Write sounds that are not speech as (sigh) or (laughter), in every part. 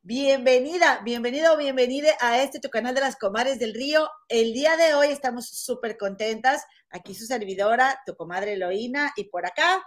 Bienvenida, bienvenido o bienvenida a este tu canal de las comadres del río. El día de hoy estamos súper contentas. Aquí su servidora, tu comadre Eloína, y por acá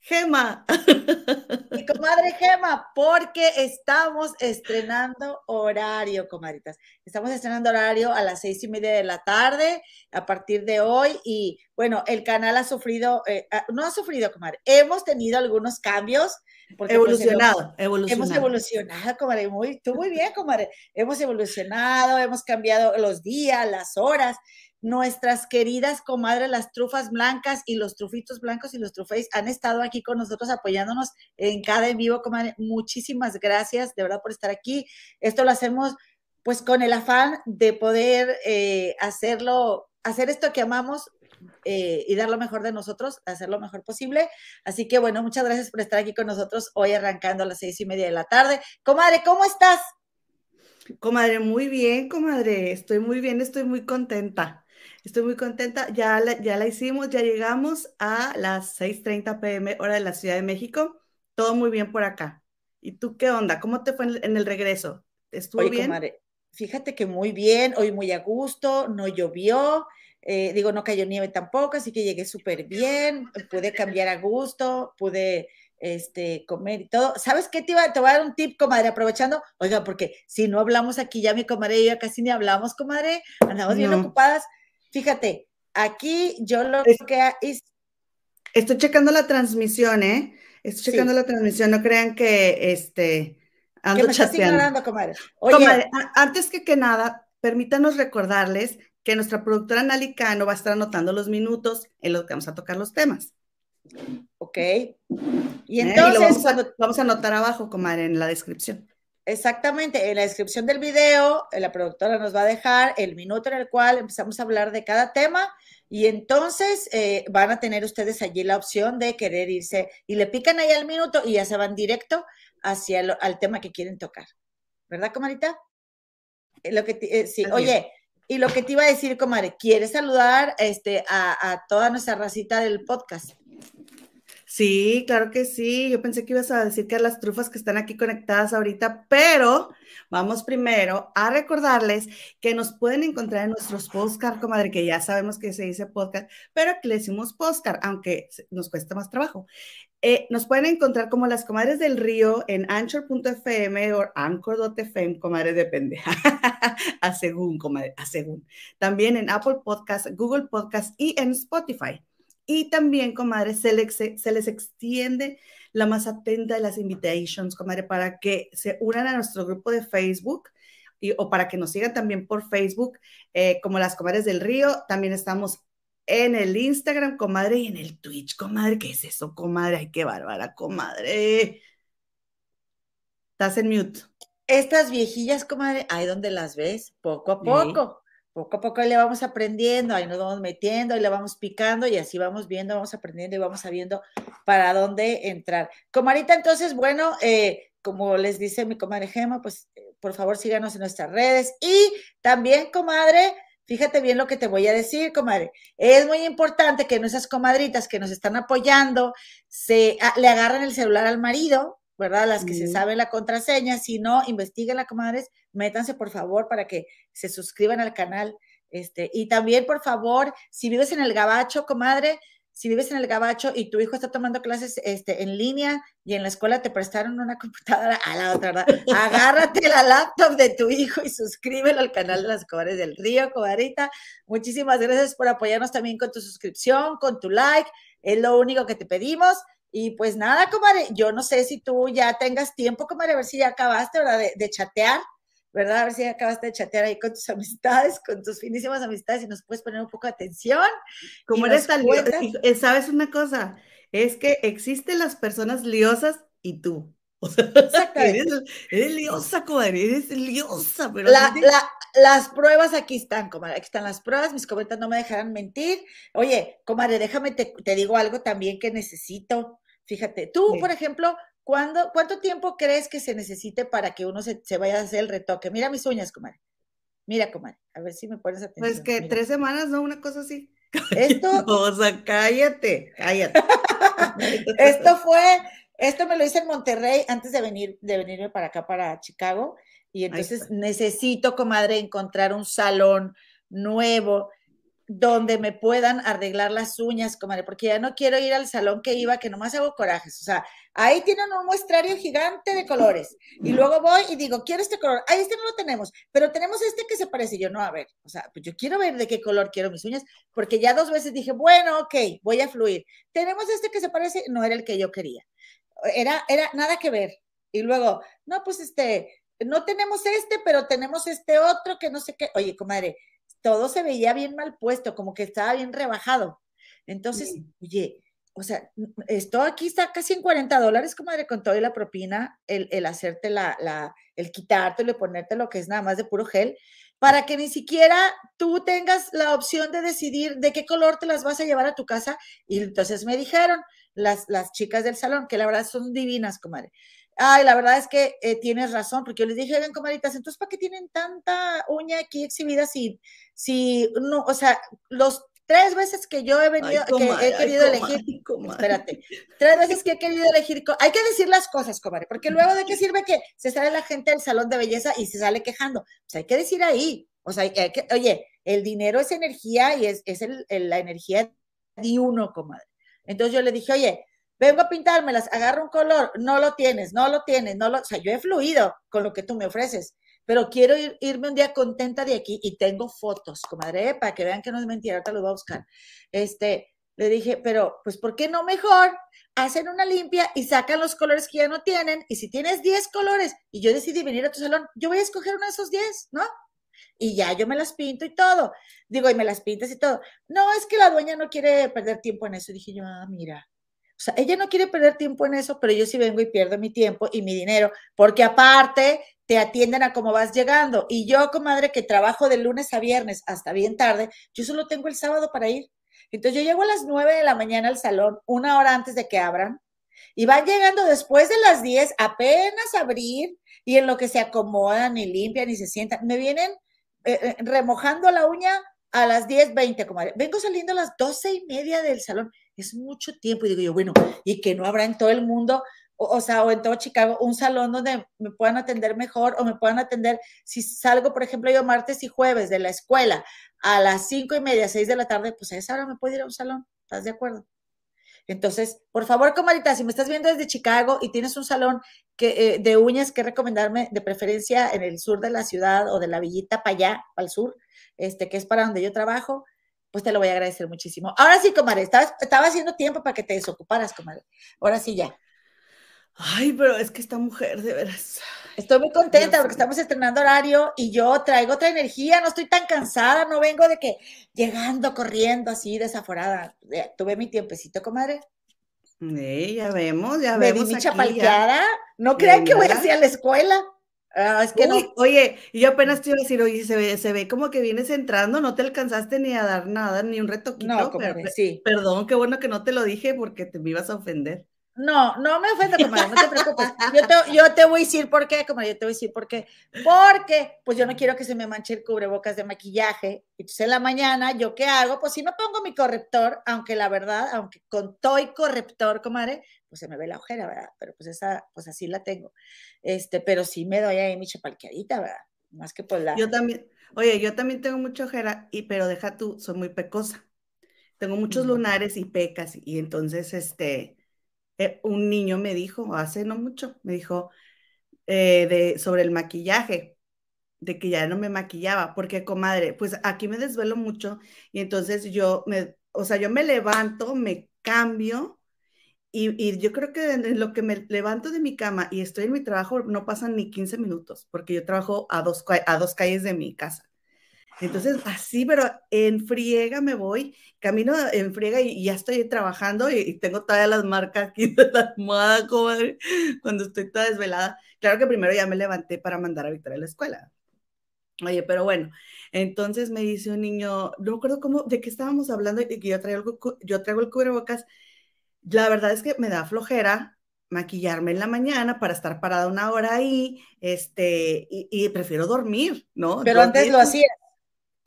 Gema. (laughs) Mi comadre Gema, porque estamos estrenando horario, comadritas. Estamos estrenando horario a las seis y media de la tarde a partir de hoy. Y bueno, el canal ha sufrido, eh, ah, no ha sufrido, comadre. Hemos tenido algunos cambios. Porque, pues, evolucionado, evolucionado. Hemos evolucionado, comadre. Muy, tú muy bien, comadre. Hemos evolucionado, hemos cambiado los días, las horas nuestras queridas comadres, las trufas blancas y los trufitos blancos y los truféis han estado aquí con nosotros apoyándonos en cada en vivo, comadre. Muchísimas gracias, de verdad, por estar aquí. Esto lo hacemos pues con el afán de poder eh, hacerlo, hacer esto que amamos eh, y dar lo mejor de nosotros, hacer lo mejor posible. Así que bueno, muchas gracias por estar aquí con nosotros hoy arrancando a las seis y media de la tarde. Comadre, ¿cómo estás? Comadre, muy bien, comadre. Estoy muy bien, estoy muy contenta. Estoy muy contenta. Ya la, ya la hicimos, ya llegamos a las 6:30 pm, hora de la Ciudad de México. Todo muy bien por acá. ¿Y tú qué onda? ¿Cómo te fue en, el regreso? ¿Estuvo bien? Comadre, fíjate que muy bien, hoy muy a gusto, no llovió. Eh, digo, no cayó nieve tampoco, así que llegué súper bien, pude cambiar a gusto, pude este, comer y todo. ¿Sabes qué te, iba, te voy a dar un tip, comadre, aprovechando? Oiga, porque si no hablamos aquí, ya mi comadre y yo casi ni hablamos, comadre, andamos bien ocupadas. Fíjate, aquí yo lo que hice. Estoy checando la transmisión, ¿eh? Estoy checando la transmisión, no crean que este ando que chateando. comadre. Oye, antes que que nada, permítanos recordarles que nuestra productora Nali Cano va a estar anotando los minutos en los que vamos a tocar los temas. Ok. Y entonces. ¿Eh? vamos, a, vamos, a, anotar abajo, comadre, en la descripción. Exactamente, en la descripción del video, la productora nos va a dejar el minuto en el cual empezamos a hablar de cada tema y entonces eh, van a tener ustedes allí la opción de querer irse y le pican ahí al minuto y ya se van directo hacia el al tema que quieren tocar. ¿Verdad, comadita? Eh, lo que eh, sí, oye, y lo que te iba a decir, comadre, ¿quieres saludar este, a, a toda nuestra racita del podcast? Sí, claro que sí. Yo pensé que ibas a decir que las trufas que están aquí conectadas ahorita, pero vamos primero a recordarles que nos pueden encontrar en nuestros postcards, comadre, que ya sabemos que se dice podcast, pero que le decimos postcard, aunque nos cuesta más trabajo. Eh, nos pueden encontrar como las comadres del río en anchor.fm o anchor.fm, comadre, depende. (laughs) a según, comadre, a según. También en Apple Podcast, Google Podcast y en Spotify. Y también, comadre, se les, se les extiende la más atenta de las invitations, comadre, para que se unan a nuestro grupo de Facebook y, o para que nos sigan también por Facebook, eh, como las comadres del río. También estamos en el Instagram, comadre, y en el Twitch, comadre. ¿Qué es eso, comadre? Ay, qué bárbara, comadre. Estás en mute. Estas viejillas, comadre, ahí donde las ves, poco a poco poco a poco le vamos aprendiendo, ahí nos vamos metiendo, ahí le vamos picando y así vamos viendo, vamos aprendiendo y vamos sabiendo para dónde entrar. Comarita, entonces, bueno, eh, como les dice mi comadre Gema, pues eh, por favor síganos en nuestras redes y también, comadre, fíjate bien lo que te voy a decir, comadre. Es muy importante que nuestras comadritas que nos están apoyando se ah, le agarren el celular al marido, ¿verdad? Las que se saben la contraseña, si no, la comadres, métanse por favor para que se suscriban al canal. Este, y también, por favor, si vives en el Gabacho, comadre, si vives en el Gabacho y tu hijo está tomando clases este, en línea y en la escuela te prestaron una computadora (laughs) a la otra, ¿verdad? Agárrate la laptop de tu hijo y suscríbelo al canal de las comadres del río, comadrita. Muchísimas gracias por apoyarnos también con tu suscripción, con tu like. Es lo único que te pedimos. Y pues nada, comadre, yo no sé si tú ya tengas tiempo, comadre, a ver si ya acabaste, ¿verdad? De, chatear, ¿verdad? A ver si ya acabaste de chatear ahí con tus (laughs) amistades, con tus finísimas amistades y nos puedes poner un poco de atención. Como eres tan eh, ¿sabes una cosa? Es que existen las personas liosas y tú. (laughs) O sea, eres, eres, liosa, comadre, eres liosa, pero... las pruebas aquí están, comadre, aquí están las pruebas, mis comentarios no me dejarán mentir. Oye, comadre, déjame, te, te digo algo también que necesito. Fíjate, tú, por ejemplo, ¿cuánto tiempo crees que se necesite para que uno se, vaya a hacer el retoque? Mira mis uñas, comadre. Mira, comadre, a ver si me pones pues atención. Pues que tres semanas, ¿no? Una cosa así. (laughs) Esto. o sea, cállate, cállate. (laughs) esto fue, esto me lo hice en Monterrey antes de venir, de venirme para acá, para Chicago. Y entonces necesito, comadre, encontrar un salón nuevo donde me puedan arreglar las uñas, comadre, porque ya no quiero ir al salón que iba, que nomás hago corajes. O sea, ahí tienen un muestrario gigante de colores. Y luego voy y digo, quiero este color. Ahí este no lo tenemos, pero tenemos este que se parece. yo, no, a ver, o sea, pues yo quiero ver de qué color quiero mis uñas, porque ya dos veces dije, bueno, ok, voy a fluir. Tenemos este que se parece, no era el que yo quería. Era, era nada que ver. Y luego, no, pues este, no tenemos este, pero tenemos este otro que no sé qué. Oye, comadre, todo se veía bien mal puesto, como que estaba bien rebajado. Entonces, oye, o sea, esto aquí está casi en 40 dólares, comadre, con todo y la propina, el, el hacerte la, la, el quitártelo y ponerte lo que es nada más de puro gel, para que ni siquiera tú tengas la opción de decidir de qué color te las vas a llevar a tu casa. Y entonces me dijeron las, las chicas del salón, que la verdad son divinas, comadre. Ay, la verdad es que eh, tienes razón, porque yo les dije, ven, comadritas, entonces, ¿para qué tienen tanta uña aquí exhibida si, si, no, o sea, los tres veces que yo he venido, que he querido elegir, espérate, tres veces que he querido elegir, hay que decir las cosas, comadre, porque luego de qué (laughs) sirve que se sale la gente del salón de belleza y se sale quejando, o sea, hay que decir ahí, o sea, hay que, oye, el dinero es energía y es, es el, la energía de uno, comadre. Entonces yo le dije, oye, vengo a pintármelas, agarro un color, no lo tienes, no lo tienes, no lo, o sea, yo he fluido con lo que tú me ofreces, pero quiero irme un día contenta de aquí y tengo fotos, comadre, para que vean que no es mentira, ahorita lo voy a buscar. Este, le dije, pero pues, ¿por qué no mejor hacen una limpia y sacan los colores que ya no tienen? Y si tienes 10 colores y yo decidí venir a tu salón, yo voy a escoger uno de esos 10, ¿no? Y ya yo me las pinto y todo. Digo, y me las pintas y todo. No, es que la dueña no quiere perder tiempo en eso. Dije yo, ah, mira, o sea, ella no quiere perder tiempo en eso, pero yo sí vengo y pierdo mi tiempo y mi dinero, porque aparte te atienden a cómo vas llegando. Y yo, comadre, que trabajo de lunes a viernes hasta bien tarde, yo solo tengo el sábado para ir. Entonces yo llego a las nueve de la mañana al salón, una hora antes de que abran, y van llegando después de las diez, apenas abrir, y en lo que se acomodan y limpian y se sientan, me vienen eh, eh, remojando la uña a las diez veinte, comadre. Vengo saliendo a las doce y media del salón es mucho tiempo. Y digo yo, bueno, y que no habrá en todo el mundo, o, sea, o en todo Chicago, un salón donde me puedan atender mejor o me puedan atender, si salgo, por ejemplo, yo martes y jueves de la escuela a las cinco y media, seis de la tarde, pues a esa hora me puedo ir a un salón, ¿estás de acuerdo? Entonces, por favor, comadita, si me estás viendo desde Chicago y tienes un salón que, eh, de uñas que recomendarme, de preferencia en el sur de la ciudad o de la villita para allá, para el sur, este, que es para donde yo trabajo, pues te lo voy a agradecer muchísimo. Ahora sí, comadre, estaba, estaba haciendo tiempo para que te desocuparas, comadre. Ahora sí ya. Ay, pero es que esta mujer, de veras. Estoy muy contenta porque estamos estrenando horario y yo traigo otra energía, no estoy tan cansada, no vengo de que llegando, corriendo así, desaforada. Tuve mi tiempecito, comadre. Sí, ya vemos, ya vemos. Me di mi chapalqueada. No crean que voy así a la escuela. Ah, es que no. Oye, y yo apenas te iba a decir, oye, se ve, se ve como que vienes entrando, no te alcanzaste ni a dar nada, ni un retoquito. No, como sí. Perdón, qué bueno que no te lo dije porque te me ibas a ofender. No, no me ofendo, comadre, no te preocupes. Yo te, yo te voy a decir por qué, como yo te voy a decir por qué. Porque, pues yo no quiero que se me manche el cubrebocas de maquillaje. Entonces en la mañana, ¿yo qué hago? Pues si no pongo mi corrector, aunque la verdad, aunque con toy corrector, comadre, pues se me ve la ojera, ¿verdad? Pero pues esa, pues así la tengo. Este, pero sí me doy ahí mi chapalqueadita, ¿verdad? Más que por la... Yo también, oye, yo también tengo mucha ojera, y, pero deja tú, soy muy pecosa. Tengo muchos lunares y pecas, y entonces, este eh, un niño me dijo, hace no mucho, me dijo eh, de, sobre el maquillaje, de que ya no me maquillaba, porque comadre, pues aquí me desvelo mucho y entonces yo me, o sea, yo me levanto, me cambio y, yo creo que en lo que me levanto de mi cama y estoy en mi trabajo no pasan ni 15 minutos, porque yo trabajo a dos, a dos calles de mi casa. Entonces, así, pero en friega me voy, camino en friega y, ya estoy trabajando y, tengo todas las marcas aquí de la almohada, cuando estoy toda desvelada. Claro que primero ya me levanté para mandar a Victoria a la escuela. Oye, pero bueno, entonces me dice un niño, no recuerdo cómo, de qué estábamos hablando y que yo traigo, yo traigo el cubrebocas. La verdad es que me da flojera maquillarme en la mañana para estar parada una hora ahí, este, y, prefiero dormir, ¿no? Pero antes lo hacía.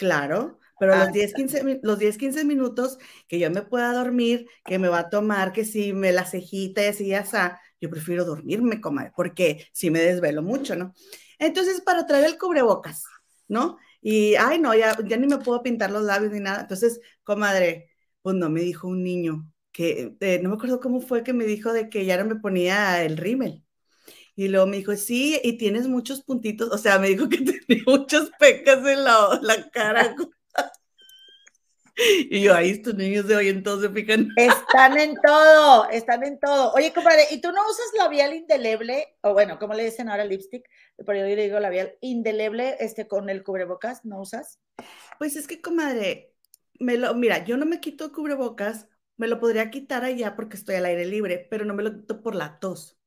Claro, pero los 10, 15, los 10, 15 minutos que yo me pueda dormir, que me va a tomar, que si me la cejita y así ya está, yo prefiero dormirme, comadre, porque si me desvelo mucho, ¿no? Entonces, para traer el cubrebocas, ¿no? Y, ay, no, ya, ya ni me puedo pintar los labios ni nada. Entonces, comadre, pues no me dijo un niño que, eh, no me acuerdo cómo fue que me dijo de que ya no me ponía el rímel. Y luego me dijo, sí, y tienes muchos puntitos, o sea, me dijo que (laughs) tenía muchas pecas en la, la cara. (laughs) Y yo, ahí estos niños de hoy entonces fijan. Están en todo, están en todo. Oye, compadre, ¿y tú no usas labial indeleble? O bueno, ¿cómo le dicen ahora lipstick? Pero yo le digo labial indeleble, este, con el cubrebocas, ¿no usas? Pues es que, comadre, me lo, mira, yo no me quito cubrebocas, me lo podría quitar allá porque estoy al aire libre, pero no me lo quito por la tos,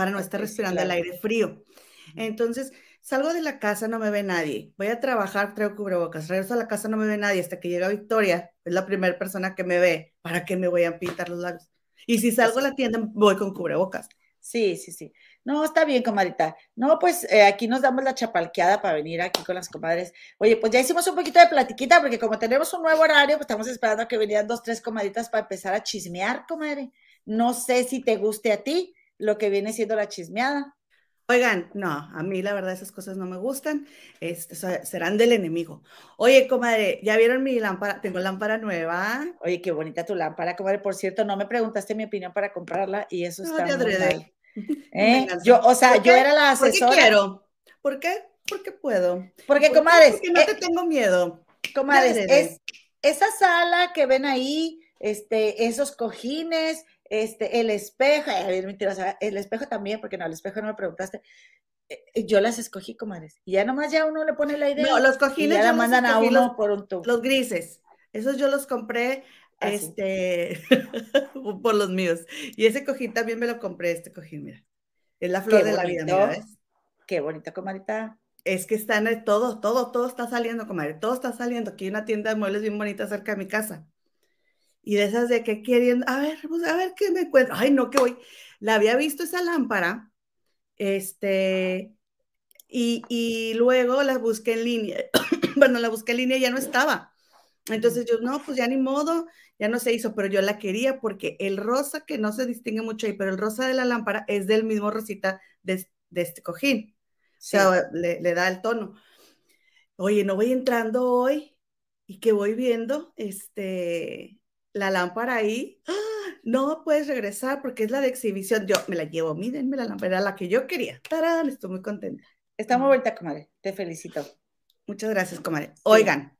para no estar respirando el aire frío. Entonces, Salgo de la casa, no me ve nadie. Voy a trabajar, traigo cubrebocas. Regreso a la casa, no me ve nadie. Hasta que llega Victoria, es la primera persona que me ve. ¿Para qué me voy a pintar los labios? Y si salgo a la tienda, voy con cubrebocas. Sí, sí, sí. No, está bien, comadita. No, pues eh, aquí nos damos la chapalqueada para venir aquí con las comadres. Oye, pues ya hicimos un poquito de platiquita, porque como tenemos un nuevo horario, pues estamos esperando a que vinieran dos, tres comaditas para empezar a chismear, comadre. No sé si te guste a ti lo que viene siendo la chismeada. Oigan, no, a mí la verdad esas cosas no me gustan, serán del enemigo. Oye, comadre, ¿ya vieron mi lámpara? Tengo lámpara nueva. Oye, qué bonita tu lámpara, comadre. Por cierto, no me preguntaste mi opinión para comprarla y eso está muy mal. (laughs) ¿Eh? Yo, o sea, yo era la asesora. ¿Por qué quiero? ¿Por qué? Porque puedo. Porque, comadre. Porque no te eh, tengo miedo. Comadre, es esa sala que ven ahí, este, esos cojines, este, el espejo, el espejo también, porque no, el espejo no me preguntaste. Eh, eh, yo las escogí, comadres. Y ya nomás ya uno le pone la idea. No, los cojines. ya la mandan a uno por un tubo. Los grises. Esos yo los compré ah, este, (laughs) por los míos. Y ese cojín también me lo compré, este cojín, mira. Es la flor de la vida, mira, ¿ves? Qué bonita, comadita. Es que está en todo, todo, todo está saliendo, comadre. Todo está saliendo. Aquí hay una tienda de muebles bien bonita cerca de mi casa y de esas de que queriendo, a ver, pues, a ver qué me encuentro. Ay, no, que voy. La había visto esa lámpara, este, y, y luego la busqué en línea. (clears throat) bueno, la busqué en línea y ya no estaba. Entonces yo, no, pues ya ni modo, ya no se hizo, pero yo la quería porque el rosa, que no se distingue mucho ahí, pero el rosa de la lámpara es del mismo rosita de, de este cojín. O sea, le, le, da el tono. Oye, no voy entrando hoy y que voy viendo, este, la lámpara ahí, ¡ah! no puedes regresar porque es la de exhibición. Yo me la llevo, mírenme la lámpara, la que yo quería. ¡Tarán! Estoy muy contenta. Muy bonita, comadre. Te felicito. Muchas gracias, comadre. Oigan,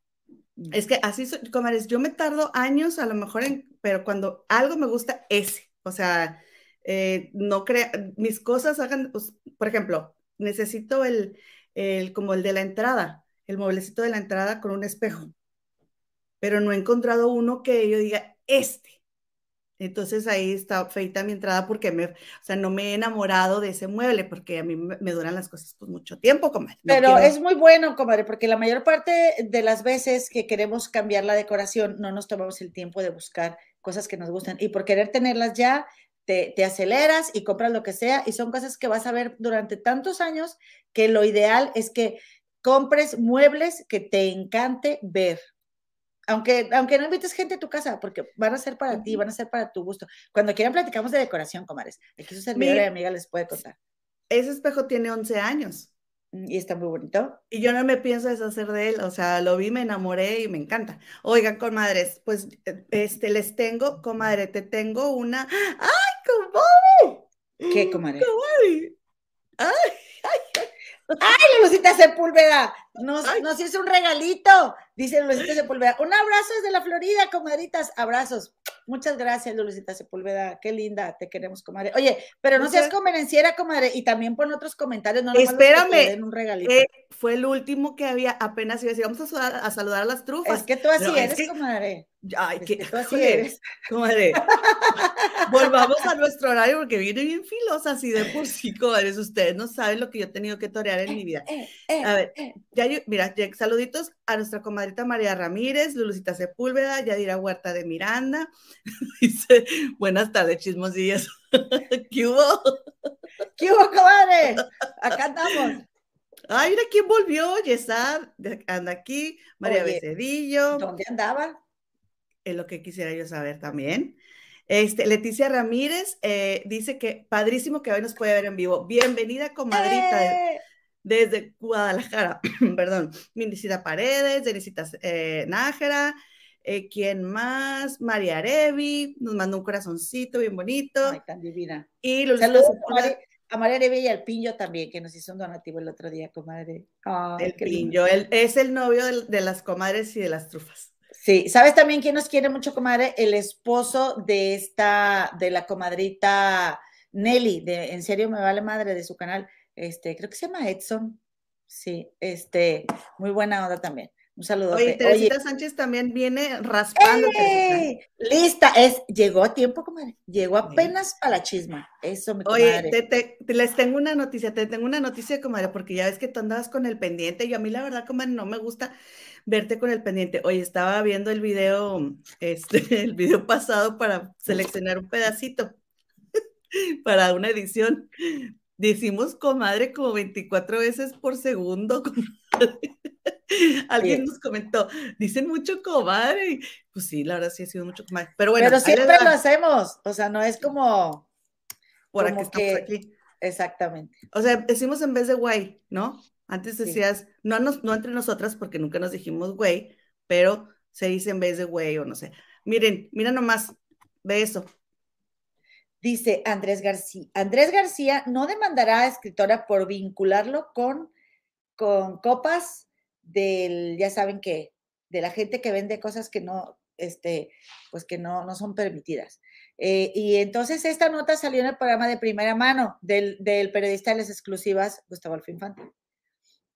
es que así, comadres, yo me tardo años a lo mejor en, pero cuando algo me gusta, ese. O sea, eh, no crea, mis cosas hagan, pues, por ejemplo, necesito el, el, como el de la entrada, el mueblecito de la entrada con un espejo pero no he encontrado uno que yo diga, este. Entonces ahí está feita mi entrada porque me, o sea, no me he enamorado de ese mueble porque a mí me, duran las cosas por mucho tiempo, comadre. Pero es muy bueno, comadre, porque la mayor parte de las veces que queremos cambiar la decoración no nos tomamos el tiempo de buscar cosas que nos gustan y por querer tenerlas ya te, te aceleras y compras lo que sea y son cosas que vas a ver durante tantos años que lo ideal es que compres muebles que te encante ver. Aunque, aunque no invites gente a tu casa, porque van a ser para ti, van a ser para tu gusto. Cuando quieran platicamos de decoración, comares. Aquí su servidora y amiga les puede contar. Ese espejo tiene 11 años. Mm, y está muy bonito. Y yo no me pienso deshacer de él, o sea, lo vi, me enamoré y me encanta. Oigan, comadres, pues este les tengo, comadre, te tengo una. ¡Ay, comadre! ¿Qué, comadre? Comadre. ¡Ay! ¡Ay, Lucita Sepúlveda! Nos, nos hizo un regalito, dice Lucita Sepúlveda. Un abrazo desde la Florida, comadritas. Abrazos. Muchas gracias, Lucita Sepúlveda. Qué linda, te queremos, comadre. Oye, pero no seas convenenciera, comadre, y también pon otros comentarios. No Espérame, un regalito. Eh, fue el último que había, apenas iba a decir, vamos a, saludar a las trufas. Es que tú así eres, comadre. Ay, que, tú así eres. Comadre. (laughs) Volvamos a nuestro horario porque viene bien filosa así de por sí, comadres. Ustedes no saben lo que yo he tenido que torear en mi vida. Eh, eh, a ver, ya mira, saluditos a nuestra comadrita María Ramírez, Lulucita Sepúlveda, Yadira Huerta de Miranda. (laughs) Dice, buenas tardes, chismosillas. (laughs) ¿Qué hubo? ¿Qué hubo, comadre? Acá andamos. Ay, mira quién volvió, Yesad, anda aquí, María Becedillo. ¿Dónde andaba? Es lo que quisiera yo saber también. Este, Leticia Ramírez eh, dice que padrísimo que hoy nos puede ver en vivo. Bienvenida, comadrita, ¡Eh! desde Guadalajara. (clears throat) Perdón. Minicita Paredes, Denisita eh, Nájera. Eh, ¿Quién más? María Arevi, nos mandó un corazoncito bien bonito. Ay, tan divina. Y Saludos a María Arevi y al Piño también, que nos hizo un donativo el otro día, comadre. el Piño, es el novio de las comadres y de las trufas. Sí, ¿sabes también quién nos quiere mucho, comadre? El esposo de esta, de la comadrita Nelly, de En serio me vale madre, de su canal. Este, creo que se llama Edson. Sí, este, muy buena onda también. Un saludo. Oye, Teresita Sánchez también viene raspando. Lista, es, llegó a tiempo, comadre. Llegó apenas a la chisma. Eso me Oye, te, les tengo una noticia, te tengo una noticia, comadre, porque ya ves que tú andabas con el pendiente. Y a mí, la verdad, comadre, no me gusta verte con el pendiente. Oye, estaba viendo el video, este, (laughs) el video pasado para seleccionar un pedacito (laughs) para una edición. Decimos comadre como 24 veces por segundo. (laughs) (laughs) Alguien nos comentó, dicen mucho comadre. Pues sí, la verdad sí ha sido mucho comadre. Pero bueno, pero siempre lo hacemos. O sea, no es como. Por aquí estamos aquí. Exactamente. O sea, decimos en vez de guay, ¿no? Antes decías, no, no entre nosotras porque nunca nos dijimos güey, pero se dice en vez de güey o no sé. Miren, mira nomás, ve eso. Dice Andrés García. Andrés García no demandará a escritora por vincularlo con, con copas del, ya saben que, de la gente que vende cosas que no, este, pues que no, no son permitidas. Eh, y entonces esta nota salió en el programa de primera mano del, del periodista de las exclusivas, Gustavo Alfinfante.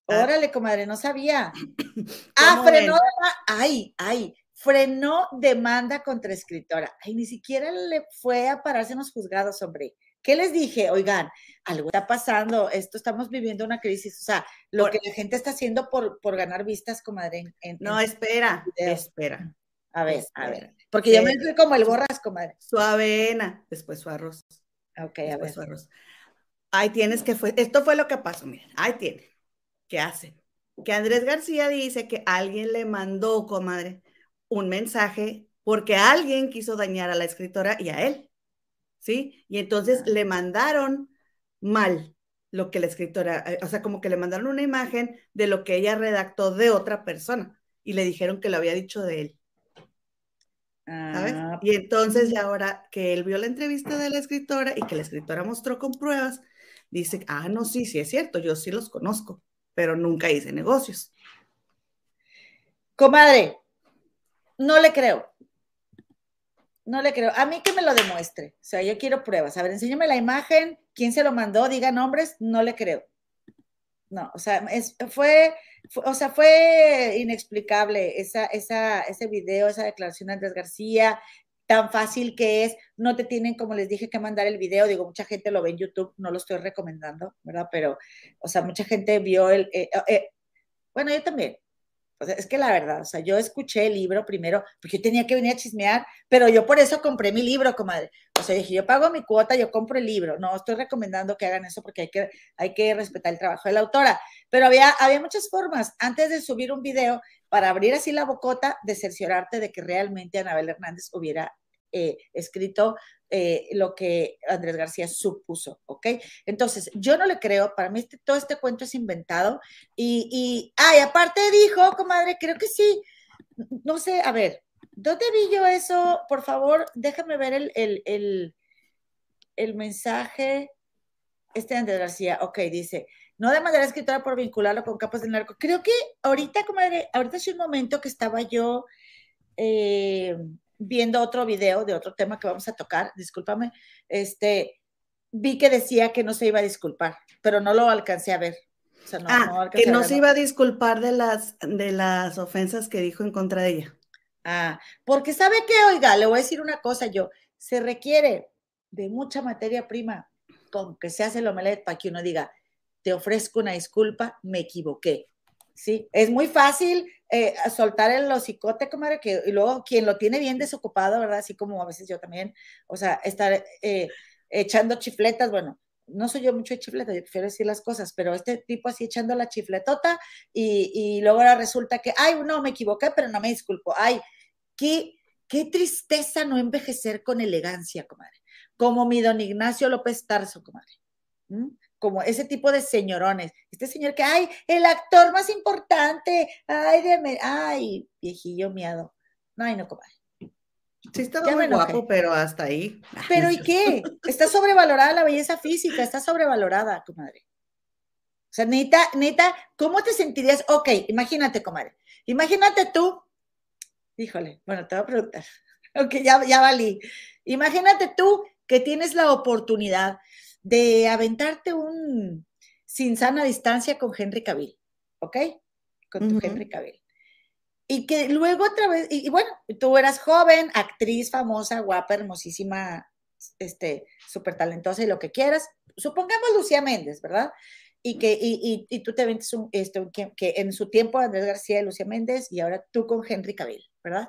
Ah. Órale, comadre, no sabía. (coughs) Ah, frenó, ay, ay, frenó demanda contra escritora. Ay, ni siquiera le fue a pararse en los juzgados, hombre. ¿Qué les dije? Oigan, algo está pasando, esto estamos viviendo una crisis, o sea, lo que la gente está haciendo por, por ganar vistas, comadre. no, espera, espera. A ver, a ver. Porque yo me fui como el borras, comadre. Su avena, después su arroz. Ok, a ver. Su arroz. Ahí tienes que fue, esto fue lo que pasó, miren, ahí tiene. ¿Qué hacen? Que Andrés García dice que alguien le mandó, comadre, un mensaje porque alguien quiso dañar a la escritora y a él. ¿Sí? Y entonces le mandaron mal lo que la escritora, eh, o sea, como que le mandaron una imagen de lo que ella redactó de otra persona y le dijeron que lo había dicho de él. ¿Sabes? Ah, y entonces, ya ahora que él vio la entrevista de la escritora y que la escritora mostró con pruebas, dice, ah, no, sí, sí es cierto, yo sí los conozco pero nunca hice negocios. Comadre, no le creo. No le creo. A mí que me lo demuestre. O sea, yo quiero pruebas. A ver, enséñame la imagen. ¿Quién se lo mandó? Diga nombres. No le creo. No, o sea, fue, o sea, fue inexplicable esa, esa, ese video, esa declaración de Andrés García, tan fácil que es, no te tienen, como les dije, que mandar el video, digo, mucha gente lo ve en YouTube, no lo estoy recomendando, ¿verdad? Pero, o sea, mucha gente vio el, eh, eh, bueno, yo también, es que la verdad, o sea, yo escuché el libro primero, porque yo tenía que venir a chismear, pero yo por eso compré mi libro, comadre. O sea, dije, yo pago mi cuota, yo compro el libro. No estoy recomendando que hagan eso porque hay que, hay que respetar el trabajo de la autora. Pero había, había muchas formas, antes de subir un video, para abrir así la bocota, de cerciorarte de que realmente Anabel Hernández hubiera eh, escrito eh, lo que Andrés García supuso, ¿ok? Entonces, yo no le creo, para mí este, todo este cuento es inventado y, ay, aparte dijo, comadre, creo que sí, no sé, a ver, ¿dónde vi yo eso? Por favor, déjame ver el, el, el, mensaje, este Andrés García, ok, dice, no de manera escritora por vincularlo con capas del narco. Creo que ahorita, comadre, ahorita es un momento que estaba yo eh, viendo otro video de otro tema que vamos a tocar, discúlpame, este, vi que decía que no se iba a disculpar, pero no lo alcancé a ver. ah, que no se iba a disculpar de las, de las ofensas que dijo en contra de ella. Ah, porque sabe que, oiga, le voy a decir una cosa yo, se requiere de mucha materia prima con que se hace el omelette para que uno diga, te ofrezco una disculpa, me equivoqué. Sí, es muy fácil eh, soltar el hocicote, comadre, que y luego quien lo tiene bien desocupado, ¿verdad? Así como a veces yo también, o sea, estar eh, echando chifletas, bueno, no soy yo mucho de chifleta, yo prefiero decir las cosas, pero este tipo así echando la chifletota y, luego ahora resulta que, ay, no, me equivoqué, pero no me disculpo, ay, qué, qué tristeza no envejecer con elegancia, comadre, como mi don Ignacio López Tarso, comadre como ese tipo de señorones. Este señor que, ay, el actor más importante, ay, de, ay, viejillo miado. No, ay, no, comadre. Sí, está muy guapo, pero hasta ahí. ¿Pero y qué? Está sobrevalorada la belleza física, está sobrevalorada, comadre. O sea, neta, neta, ¿cómo te sentirías? Ok, imagínate, comadre. Imagínate tú, híjole, bueno, te voy a preguntar. (laughs) Ok, ya, ya valí. Imagínate tú que tienes la oportunidad de aventarte un sin sana distancia con Henry Cavill, ¿ok? Con tu Henry Cavill. Y que luego otra vez, y, bueno, tú eras joven, actriz famosa, guapa, hermosísima, este, súper talentosa y lo que quieras. Supongamos Lucía Méndez, ¿verdad? Y que y, y, tú te aventas un, este, que, en su tiempo Andrés García y Lucía Méndez y ahora tú con Henry Cavill, ¿verdad?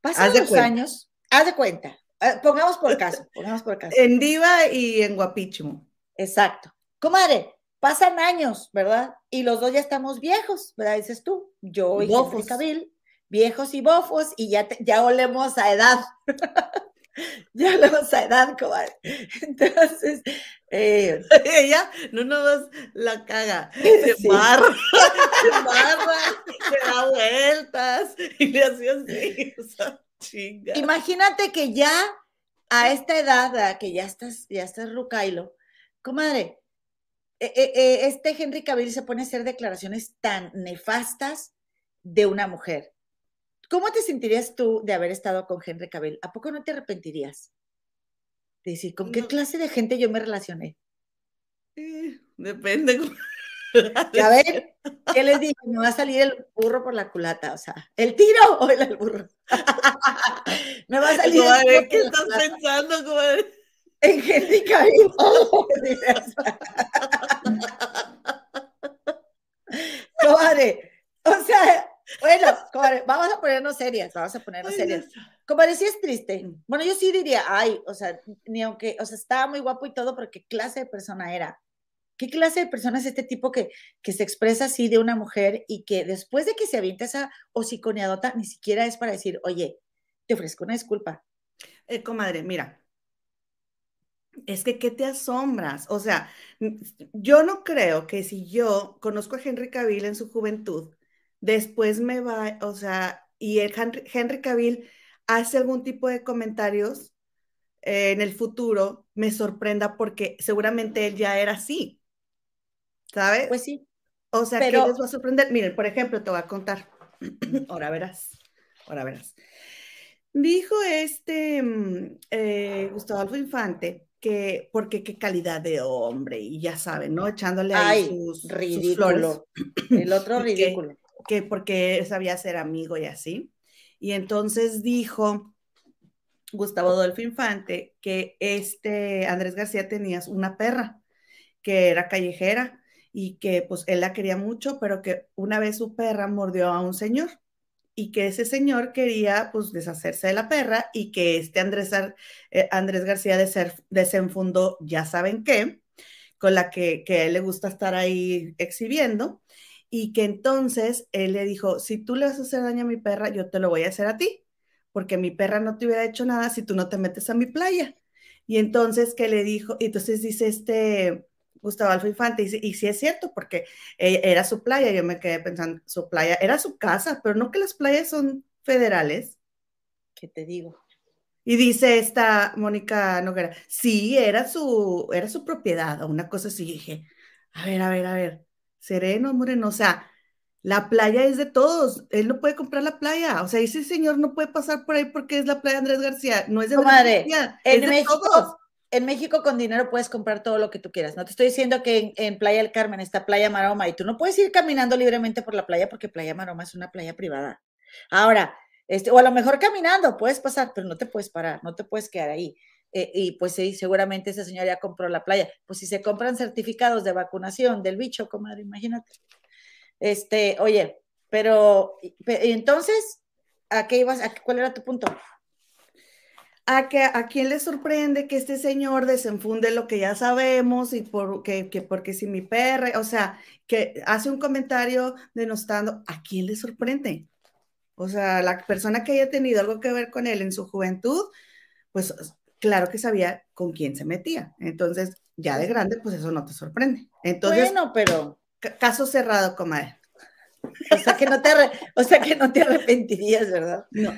Pasan los años, haz de cuenta, pongamos por caso, pongamos por caso. En diva y en guapísimo. Exacto. Comadre, pasan años, ¿verdad? Y los dos ya estamos viejos, ¿verdad? Dices tú, yo y bofos. Cabil, viejos y bofos, y ya, ya olemos a edad. (laughs) ya olemos a edad, comadre. Entonces, eh, (laughs) ella no nos la caga, se (laughs) barra, se barra, se da vueltas, y le hace así, o sea. Imagínate que ya a esta edad, que ya estás, ya estás rucailo, comadre, e, e, e, este Henry Cavill se pone a hacer declaraciones tan nefastas de una mujer. ¿Cómo te sentirías tú de haber estado con Henry Cavill? ¿A poco no te arrepentirías? De decir, ¿con qué clase de gente yo me relacioné? Eh, depende. (laughs) A ver, ¿qué les dije? Me va a salir el burro por la culata, o sea, ¿el tiro o el, burro? (laughs) Me va a salir. el ¿Qué estás pensando, comadre? En Henry Cavill. (laughs) comadre, o sea, bueno, comadre, vamos a ponernos serias, vamos a ponernos serias. Comadre, sí es triste. Bueno, yo sí diría, ay, o sea, ni aunque, o sea, estaba muy guapo y todo, pero qué clase de persona era. ¿Qué clase de persona es este tipo que, que se expresa así de una mujer y que después de que se avienta esa hociconeadota, ni siquiera es para decir, oye, te ofrezco una disculpa? Eh, comadre, mira, es que, ¿qué te asombras? O sea, yo no creo que si yo conozco a Henry Cavill en su juventud, después me va, o sea, y el Henry, Henry Cavill hace algún tipo de comentarios eh, en el futuro, me sorprenda porque seguramente él ya era así. ¿Sabes? Pues sí. O sea, ¿qué les va a sorprender? Miren, por ejemplo, te voy a contar. (clears throat) ahora verás, ahora verás. Dijo este mm, eh, Gustavo Alfo Infante que, porque qué calidad de hombre, y ya saben, ¿no? Echándole ahí sus, ridículo. (clears throat) El otro ridículo. que, porque sabía ser amigo y así. Y entonces dijo Gustavo Adolfo Infante que este Andrés García tenía una perra que era callejera y que pues él la quería mucho, pero que una vez su perra mordió a un señor y que ese señor quería pues deshacerse de la perra y que este Andrés, eh, Andrés García desenfundó ya saben qué, con la que, que él le gusta estar ahí exhibiendo y que entonces él le dijo, si tú le vas a hacer daño a mi perra, yo te lo voy a hacer a ti, porque mi perra no te hubiera hecho nada si tú no te metes a mi playa. Y entonces que le dijo, entonces dice este, Gustavo Alfa Infante, y, y sí es cierto, porque e, era su playa, yo me quedé pensando, su playa era su casa, pero no que las playas son federales. ¿Qué te digo? Y dice esta Mónica Noguera, sí, era su, era su propiedad, o una cosa así, dije, a ver, a ver, a ver, sereno, moreno, o sea, la playa es de todos, él no puede comprar la playa, o sea, ese señor no puede pasar por ahí porque es la playa Andrés García, no es de Andrés García, es de todos en México con dinero puedes comprar todo lo que tú quieras. No te estoy diciendo que en, Playa del Carmen está Playa Maroma y tú no puedes ir caminando libremente por la playa porque Playa Maroma es una playa privada. Ahora, este, o a lo mejor caminando puedes pasar, pero no te puedes parar, no te puedes quedar ahí. Eh, y pues sí, seguramente esa señora ya compró la playa. Pues si se compran certificados de vacunación del bicho, comadre, imagínate. Este, oye, pero, entonces, ¿a qué ibas? A, ¿Cuál era tu punto? A, que, a quién le sorprende que este señor desenfunde lo que ya sabemos y por, que, porque si mi perra, o sea, que hace un comentario denostando, ¿a quién le sorprende? O sea, la persona que haya tenido algo que ver con él en su juventud, pues claro que sabía con quién se metía. Entonces, ya de grande, pues eso no te sorprende. Entonces, bueno, pero caso cerrado, comadre. O sea que no te, o sea que no te arrepentirías, ¿verdad? No.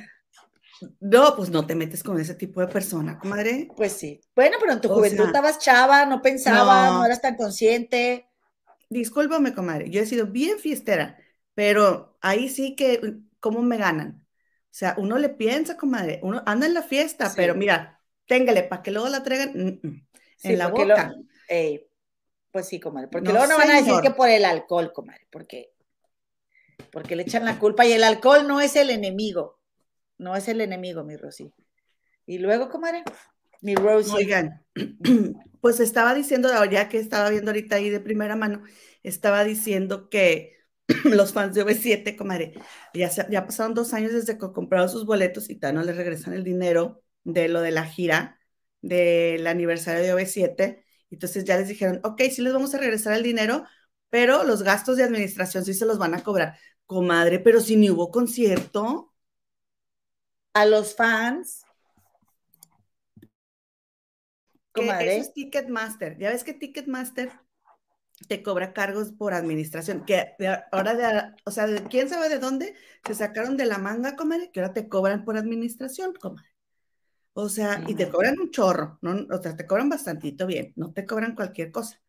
No, pues no te metes con ese tipo de persona, comadre. Pues sí. Bueno, pero en tu juventud estabas chava, no pensabas, no. eras tan consciente. Discúlpame, comadre, yo he sido bien fiestera, pero ahí sí que, ¿cómo me ganan? O sea, uno le piensa, comadre, uno anda en la fiesta, pero mira, téngale, para que luego la traigan mm, mm, en la boca. pues sí, comadre, porque luego no van a decir que por el alcohol, comadre, porque, porque le echan la culpa y el alcohol no es el enemigo, no es el enemigo, mi Rosy. Y luego, comadre, mi Rosy. Oigan, (clears throat) pues estaba diciendo, ya que estaba viendo ahorita ahí de primera mano, estaba diciendo que (clears throat) los fans de OV7, comadre, ya, ya pasaron dos años desde que compraron sus boletos y todavía no les regresan el dinero de lo de la gira del aniversario de OV7. Entonces ya les dijeron, ok, sí les vamos a regresar el dinero, pero los gastos de administración sí se los van a cobrar. Comadre, pero si ni hubo concierto. A los fans. Comadre. Eso es Ticketmaster. Ya ves que Ticketmaster te cobra cargos por administración, que ahora de, o sea, quién sabe de dónde se sacaron de la manga, comadre, que ahora te cobran por administración, comadre. O sea, y te cobran un chorro, ¿no? O sea, te cobran bastantito bien, no te cobran cualquier cosa.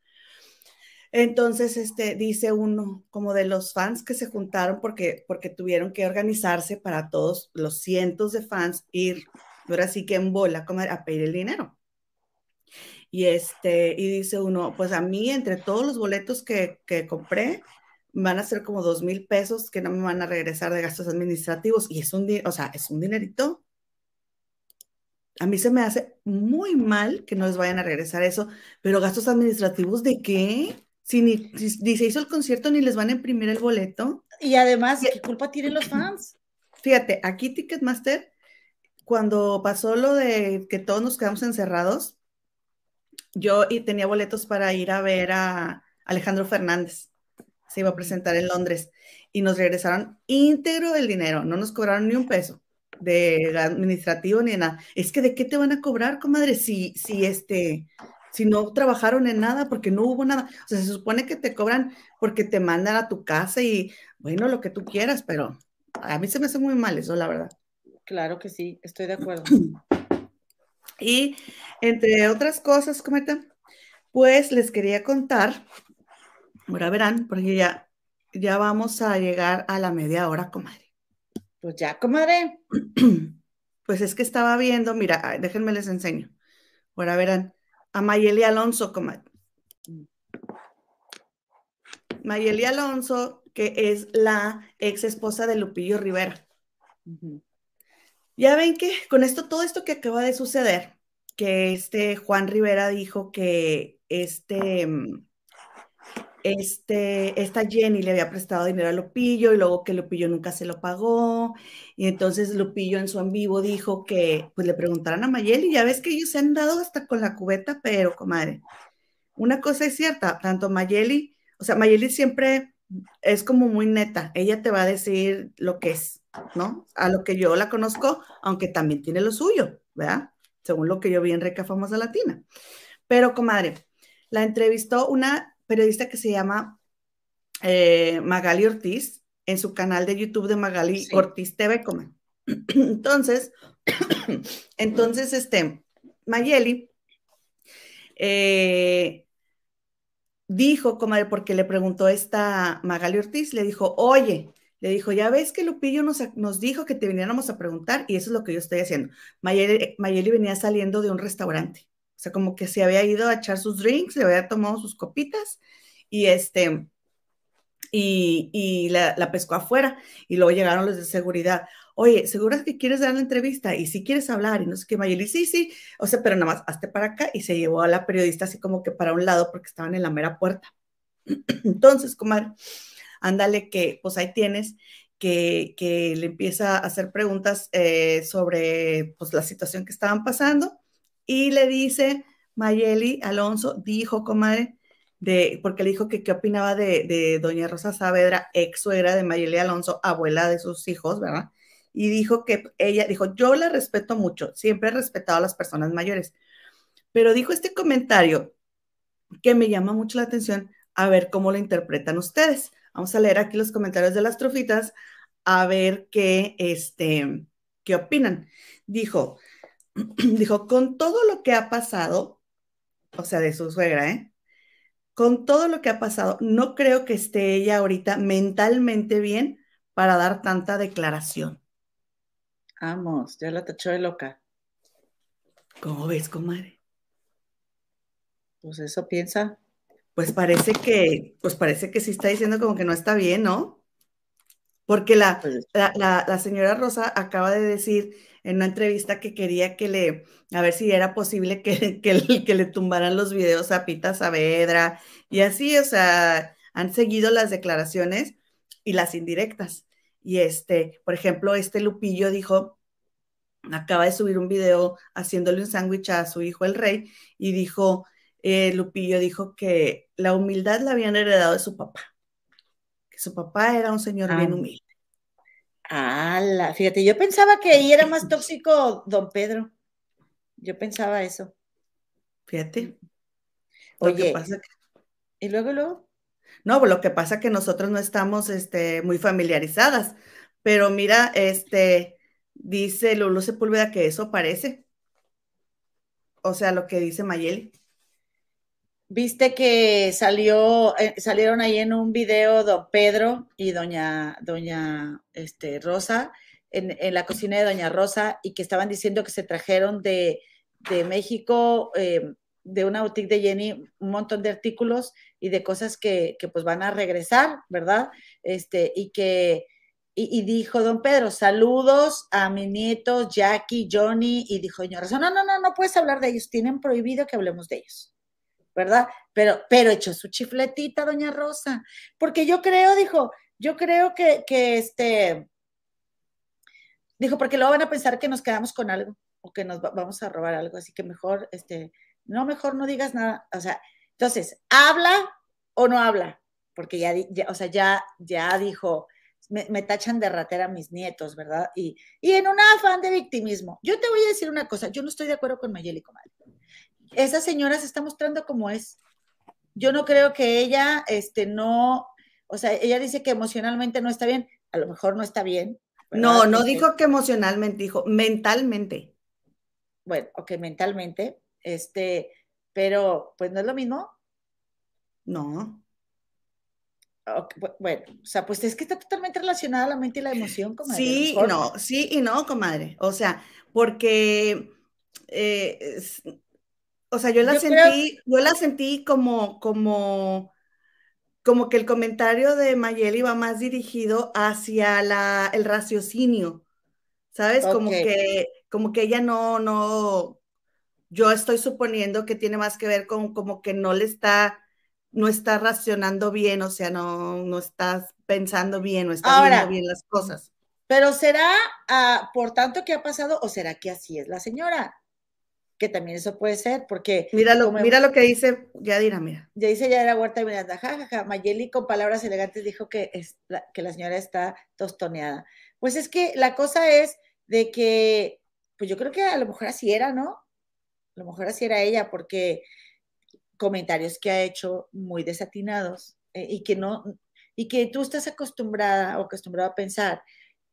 Entonces, este, dice uno, como de los fans que se juntaron porque, porque tuvieron que organizarse para todos los cientos de fans ir, ahora sí que en bola, comadre, a pedir el dinero. Y, este, y dice uno, pues a mí entre todos los boletos que, que compré, van a ser como dos mil pesos que no me van a regresar de gastos administrativos. Y es un, o sea, es un dinerito. A mí se me hace muy mal que no les vayan a regresar eso, pero gastos administrativos de qué? Si ni, se hizo el concierto ni les van a imprimir el boleto. Y además, ¿qué culpa tienen los fans? Fíjate, aquí Ticketmaster, cuando pasó lo de que todos nos quedamos encerrados, yo tenía boletos para ir a ver a Alejandro Fernández. Se iba a presentar en Londres y nos regresaron íntegro el dinero, no nos cobraron ni un peso de administrativo ni de nada. Es que de qué te van a cobrar, comadre, si, si este, si no trabajaron en nada, porque no hubo nada. O sea, se supone que te cobran porque te mandan a tu casa y bueno, lo que tú quieras, pero a mí se me hace muy mal eso, la verdad. Claro que sí, estoy de acuerdo. (clears throat) Y entre otras cosas, cometa, pues les quería contar, ahora verán, porque ya, ya vamos a llegar a la media hora, comadre. Pues ya, comadre. (clears throat) Pues es que estaba viendo, mira, déjenme les enseño. Ahora verán, a Mayeli Alonso. Mayeli Alonso, que es la ex esposa de Lupillo Rivera. Ya ven que con esto, todo esto que acaba de suceder, que este Juan Rivera dijo que este, mm, este, esta Jenny le había prestado dinero a Lupillo y luego que Lupillo nunca se lo pagó. Y entonces Lupillo en su en vivo dijo que pues le preguntaran a Mayeli, ya ves que ellos se han dado hasta con la cubeta, pero comadre, una cosa es cierta, tanto Mayeli, o sea, Mayeli siempre es como muy neta, ella te va a decir lo que es, ¿no? A lo que yo la conozco, aunque también tiene lo suyo, ¿verdad? Según lo que yo vi en Reca Famosa Latina. Pero, comadre, la entrevistó una periodista que se llama eh, Magali Ortiz en su canal de YouTube de Magali Ortiz TV. (clears throat) Entonces, (clears throat) entonces, este, Mayeli eh, dijo, comadre, porque le preguntó esta Magali Ortiz, le dijo, oye, le dijo, ya ves que Lupillo nos, nos, dijo que te viniéramos a preguntar y eso es lo que yo estoy haciendo. Mayeli, Mayeli, venía saliendo de un restaurante, o sea, como que se había ido a echar sus drinks, le había tomado sus copitas y este, y, y la, la, pescó afuera y luego llegaron los de seguridad. Oye, ¿seguras que quieres dar la entrevista? Y si quieres hablar, y no sé qué, Mayeli, sí, sí, o sea, pero nada más, hazte para acá y se llevó a la periodista así como que para un lado porque estaban en la mera puerta. (clears throat) Entonces, comadre, ándale que, pues ahí tienes, que, que le empieza a hacer preguntas eh, sobre pues, la situación que estaban pasando y le dice, Mayeli Alonso dijo, comadre, porque le dijo que qué opinaba de, de doña Rosa Saavedra, ex suegra de Mayeli Alonso, abuela de sus hijos, ¿verdad? Y dijo que ella, dijo, yo la respeto mucho, siempre he respetado a las personas mayores, pero dijo este comentario que me llama mucho la atención, a ver cómo lo interpretan ustedes. Vamos a leer aquí los comentarios de las trofitas, a ver qué, este, qué opinan. Dijo, (clears throat) dijo, con todo lo que ha pasado, o sea, de su suegra, ¿eh? Con todo lo que ha pasado, no creo que esté ella ahorita mentalmente bien para dar tanta declaración. Vamos, ya la tachó de loca. ¿Cómo ves, comadre? Pues eso piensa. Pues parece que, pues parece que sí está diciendo como que no está bien, ¿no? Porque la, pues la, la señora Rosa acaba de decir en una entrevista que quería que le, a ver si era posible que, (laughs) que, le tumbaran los videos a Pita Saavedra y así, o sea, han seguido las declaraciones y las indirectas. Y este, por ejemplo, este Lupillo dijo, acaba de subir un video haciéndole un sándwich a su hijo el rey y dijo, eh, Lupillo dijo que la humildad la habían heredado de su papá, que su papá era un señor bien ah. humilde. Ah, fíjate, yo pensaba que ahí era más (laughs) tóxico don Pedro. Yo pensaba eso. Fíjate. Oye, ¿y luego, luego? No, pues lo que pasa es que nosotros no estamos este, muy familiarizadas, pero mira, este, dice Lulu Sepúlveda que eso parece. O sea, lo que dice Mayeli. Viste que salió, eh, salieron ahí en un video don Pedro y doña, doña este, Rosa, en, la cocina de doña Rosa, y que estaban diciendo que se trajeron de, México, eh, de una boutique de Jenny, un montón de artículos y de cosas que, pues van a regresar, ¿verdad? Este, y que, y, dijo don Pedro, saludos a mis nietos, Jackie, Johnny, y dijo doña Rosa, no, no, no, no puedes hablar de ellos, tienen prohibido que hablemos de ellos. ¿Verdad? Pero, pero echó su chifletita, doña Rosa, porque yo creo, dijo, yo creo que, que este, dijo, porque luego van a pensar que nos quedamos con algo o que nos vamos a robar algo, así que mejor, este, no, mejor no digas nada, o sea, entonces, ¿habla o no habla? Porque ya, o sea, ya, ya dijo, me, tachan de ratera mis nietos, ¿verdad? Y, y en un afán de victimismo. Yo te voy a decir una cosa, yo no estoy de acuerdo con Mayeli Comal esa señora se está mostrando como es. Yo no creo que ella, este, no, o sea, ella dice que emocionalmente no está bien, a lo mejor no está bien. No, no este dijo que emocionalmente, dijo mentalmente. Bueno, ok, mentalmente, este, pero pues no es lo mismo. No. bueno, o sea, pues es que está totalmente relacionada la mente y la emoción, comadre. Sí, y no, sí y no, comadre. O sea, porque eh, o sea, yo la sentí, yo la sentí como, como, como que el comentario de Mayeli va más dirigido hacia la, el raciocinio, ¿sabes? Como que, como que ella no, no, yo estoy suponiendo que tiene más que ver con como que no le está, no está racionando bien, o sea, no, no está pensando bien, no está viendo bien las cosas. Pero será, ah, por tanto, que ha pasado o será que así es la señora? Que también eso puede ser, porque... Mira lo, mira lo que dice Yadira, mira. Ya dice Yadira Huerta y Miranda, jajaja, Mayeli con palabras elegantes dijo que, es la, que la señora está tostoneada. Pues es que la cosa es de que, pues yo creo que a lo mejor así era, ¿no? A lo mejor así era ella, porque comentarios que ha hecho muy desatinados eh, y que no, y que tú estás acostumbrada o acostumbrado a pensar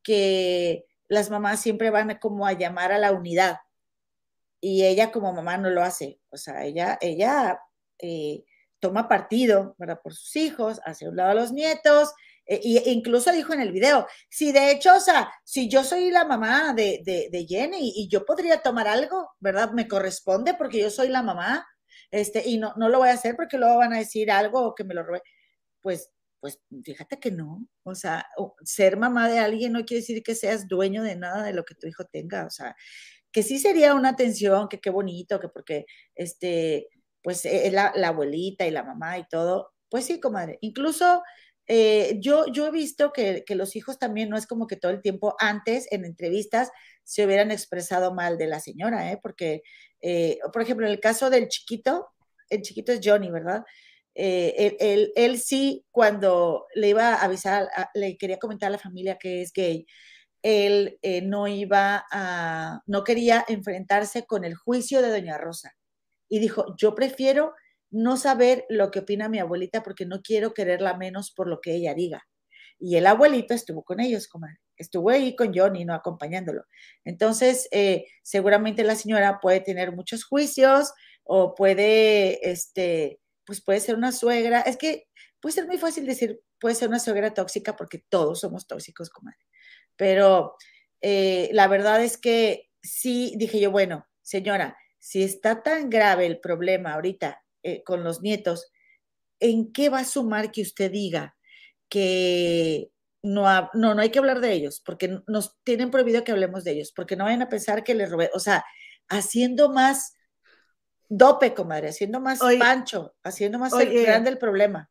que las mamás siempre van como a llamar a la unidad, y ella como mamá no lo hace. O sea, ella, ella eh, toma partido ¿verdad? por sus hijos, hace un lado a los nietos, e incluso dijo en el video, si de hecho, o sea, si yo soy la mamá de, de, Jenny y yo podría tomar algo, ¿verdad? Me corresponde porque yo soy la mamá, este, y no, no lo voy a hacer porque luego van a decir algo que me lo robe. Pues, pues fíjate que no, o sea, ser mamá de alguien no quiere decir que seas dueño de nada de lo que tu hijo tenga, o sea, que sí sería una atención, que qué bonito, que porque, este, pues es la, abuelita y la mamá y todo, pues sí, comadre. Incluso eh, yo, yo he visto que, que, los hijos también no es como que todo el tiempo antes en entrevistas se hubieran expresado mal de la señora, ¿eh? porque, eh, por ejemplo, en el caso del chiquito, el chiquito es Johnny, ¿verdad? Eh, él, él, sí, cuando le iba a avisar, le quería comentar a la familia que es gay, él eh, no iba a, no quería enfrentarse con el juicio de Doña Rosa. Y dijo, yo prefiero no saber lo que opina mi abuelita porque no quiero quererla menos por lo que ella diga. Y el abuelito estuvo con ellos, comadre. Estuvo ahí con Johnny, no acompañándolo. Entonces, eh, seguramente la señora puede tener muchos juicios o puede, este, pues puede ser una suegra. Es que puede ser muy fácil decir, puede ser una suegra tóxica porque todos somos tóxicos, comadre. Pero eh, la verdad es que sí, dije yo, bueno, señora, si está tan grave el problema ahorita eh, con los nietos, ¿en qué va a sumar que usted diga que no, no, no hay que hablar de ellos, porque nos tienen prohibido que hablemos de ellos, porque no vayan a pensar que les robé, o sea, haciendo más dope, comadre, haciendo más pancho, haciendo más grande el problema.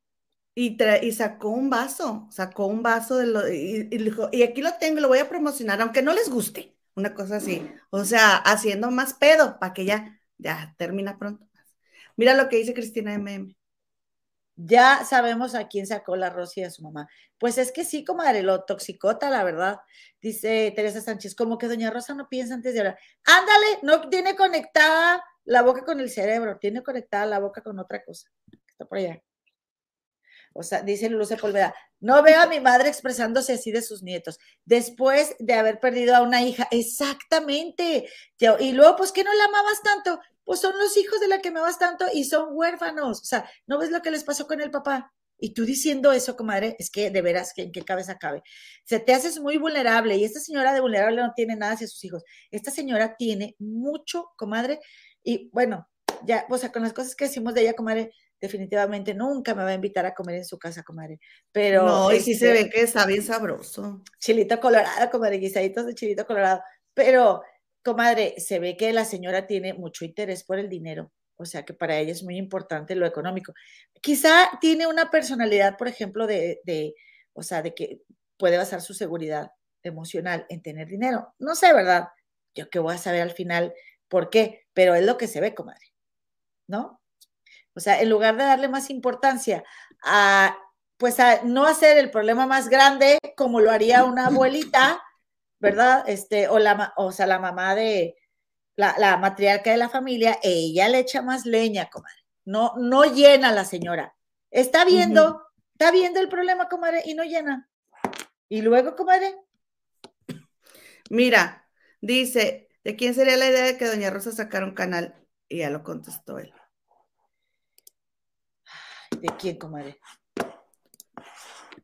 Y, y, sacó un vaso, sacó un vaso de lo, y, dijo, y aquí lo tengo, lo voy a promocionar, aunque no les guste, una cosa así. O sea, haciendo más pedo para que ya, ya termina pronto. Mira lo que dice Cristina MM. Ya sabemos a quién sacó la Rosy a su mamá. Pues es que sí, comadre, lo toxicota, la verdad. Dice Teresa Sánchez, como que doña Rosa no piensa antes de hablar. Ándale, no tiene conectada la boca con el cerebro, tiene conectada la boca con otra cosa. Está por allá. O sea, dice Luz Sepúlveda, no veo a mi madre expresándose así de sus nietos, después de haber perdido a una hija. Exactamente. Y luego, pues, ¿qué no la amabas tanto? Pues son los hijos de la que me vas tanto y son huérfanos. O sea, ¿no ves lo que les pasó con el papá? Y tú diciendo eso, comadre, es que de veras, ¿en qué cabeza cabe? Se te haces muy vulnerable y esta señora de vulnerable no tiene nada hacia sus hijos. Esta señora tiene mucho, comadre, y bueno, ya, o sea, con las cosas que decimos de ella, comadre, definitivamente nunca me va a invitar a comer en su casa, comadre. Pero. No, y sí se ve que está bien sabroso. Chilito colorado, comadre, guisaditos de chilito colorado. Pero, comadre, se ve que la señora tiene mucho interés por el dinero. O sea que para ella es muy importante lo económico. Quizá tiene una personalidad, por ejemplo, de, de o sea, de que puede basar su seguridad emocional en tener dinero. No sé, ¿verdad? Yo qué voy a saber al final por qué, pero es lo que se ve, comadre. ¿No? O sea, en lugar de darle más importancia a, pues, a no hacer el problema más grande como lo haría una (laughs) abuelita, ¿verdad? Este, o la, o sea, la mamá de la, la matriarca de la familia, ella le echa más leña, comadre. No, no llena la señora. Está viendo, está viendo el problema, comadre, y no llena. Y luego, comadre. Mira, dice, ¿de quién sería la idea de que Doña Rosa sacara un canal? Y ya lo contestó él. ¿De quién, comadre?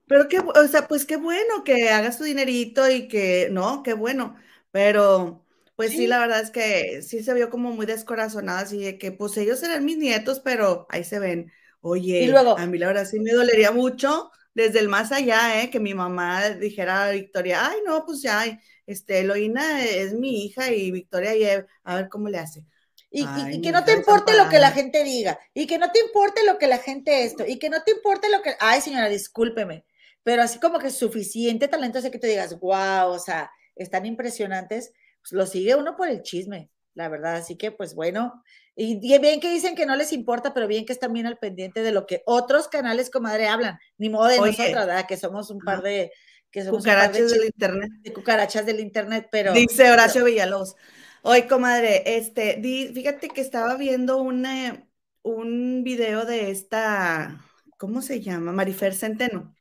Pero qué, o sea, pues qué bueno que hagas tu dinerito y que, no, qué bueno, pero pues sí. la verdad es que sí se vio como muy descorazonada, así de que pues ellos eran mis nietos, pero ahí se ven. Oye, y luego, a mí la verdad sí me dolería mucho desde el más allá, ¿eh? que mi mamá dijera a Victoria, ay, no, pues ya, este, Eloína es mi hija y Victoria, a ver cómo le hace. Y, que no te importe lo que la gente diga, y que no te importe lo que la gente esto, y que no te importe lo que, ay señora, discúlpeme, pero así como que suficiente talento hace que te digas, wow, o sea, están impresionantes, pues lo sigue uno por el chisme, la verdad, así que pues bueno, y bien que dicen que no les importa, pero bien que están bien al pendiente de lo que otros canales, comadre, hablan, ni modo de nosotros, ¿verdad? Que somos un par de... Que somos cucarachas del internet. De cucarachas del internet, pero... Dice Horacio Villalobos. Oye, comadre, este, fíjate que estaba viendo una, un video de esta, ¿cómo se llama? Marifer Centeno.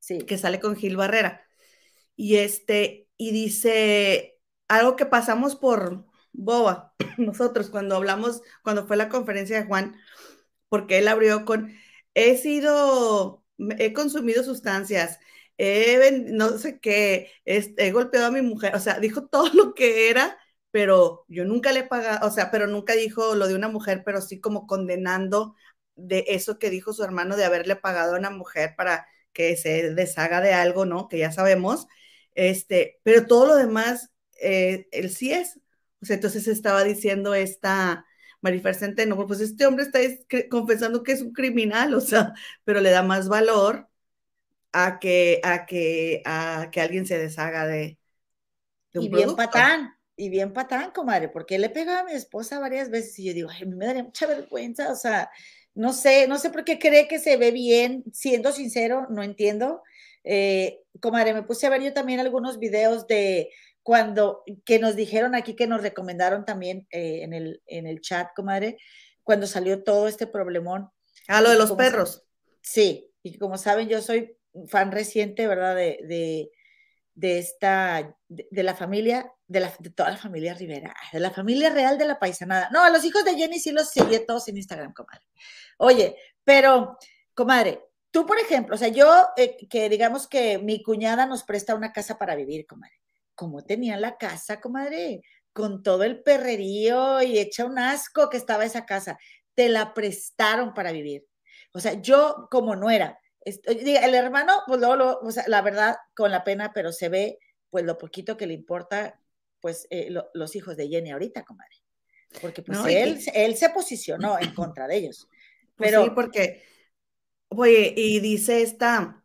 Sí. Que sale con Gil Barrera. Y este, y dice algo que pasamos por boba, (clears throat) nosotros cuando hablamos, cuando fue la conferencia de Juan, porque él abrió con, he sido, he consumido sustancias, he, no sé qué, he golpeado a mi mujer, o sea, dijo (laughs) todo lo que era pero yo nunca le he pagado, o sea, pero nunca dijo lo de una mujer, pero sí como condenando de eso que dijo su hermano de haberle pagado a una mujer para que se deshaga de algo, ¿no? Que ya sabemos, este, pero todo lo demás, eh, él sí es. O sea, entonces estaba diciendo esta Marifer Centeno, pues este hombre está confesando que es un criminal, o sea, pero le da más valor a que, a que, a que alguien se deshaga de, de un y bien patán, y bien patán, comadre, porque le pegaba a mi esposa varias veces y yo digo, ay, a mí me daría mucha vergüenza, o sea, no sé, no sé por qué cree que se ve bien, siendo sincero, no entiendo. Eh, comadre, me puse a ver yo también algunos videos de cuando, que nos dijeron aquí, que nos recomendaron también eh, en, el, en el chat, comadre, cuando salió todo este problemón. Ah, lo de los perros. sí, y como saben, yo soy fan reciente, ¿verdad? De, de, de esta, de, la familia, de, la, toda la familia Rivera, de la familia real de la paisanada. No, a los hijos de Jenny sí los seguí todos en Instagram, comadre. Oye, pero, comadre, tú, por ejemplo, o sea, yo, eh, que digamos que mi cuñada nos presta una casa para vivir, comadre. ¿Cómo tenía la casa, comadre? Con todo el perrerío y hecha un asco que estaba esa casa. Te la prestaron para vivir. O sea, yo como no era, el hermano, pues luego, o sea, la verdad, con la pena, pero se ve, pues lo poquito que le importa, pues eh, los hijos de Jenny ahorita, comadre. Porque pues él, él se posicionó en contra de ellos. (clears throat) Pues pero, sí, porque, oye, y dice esta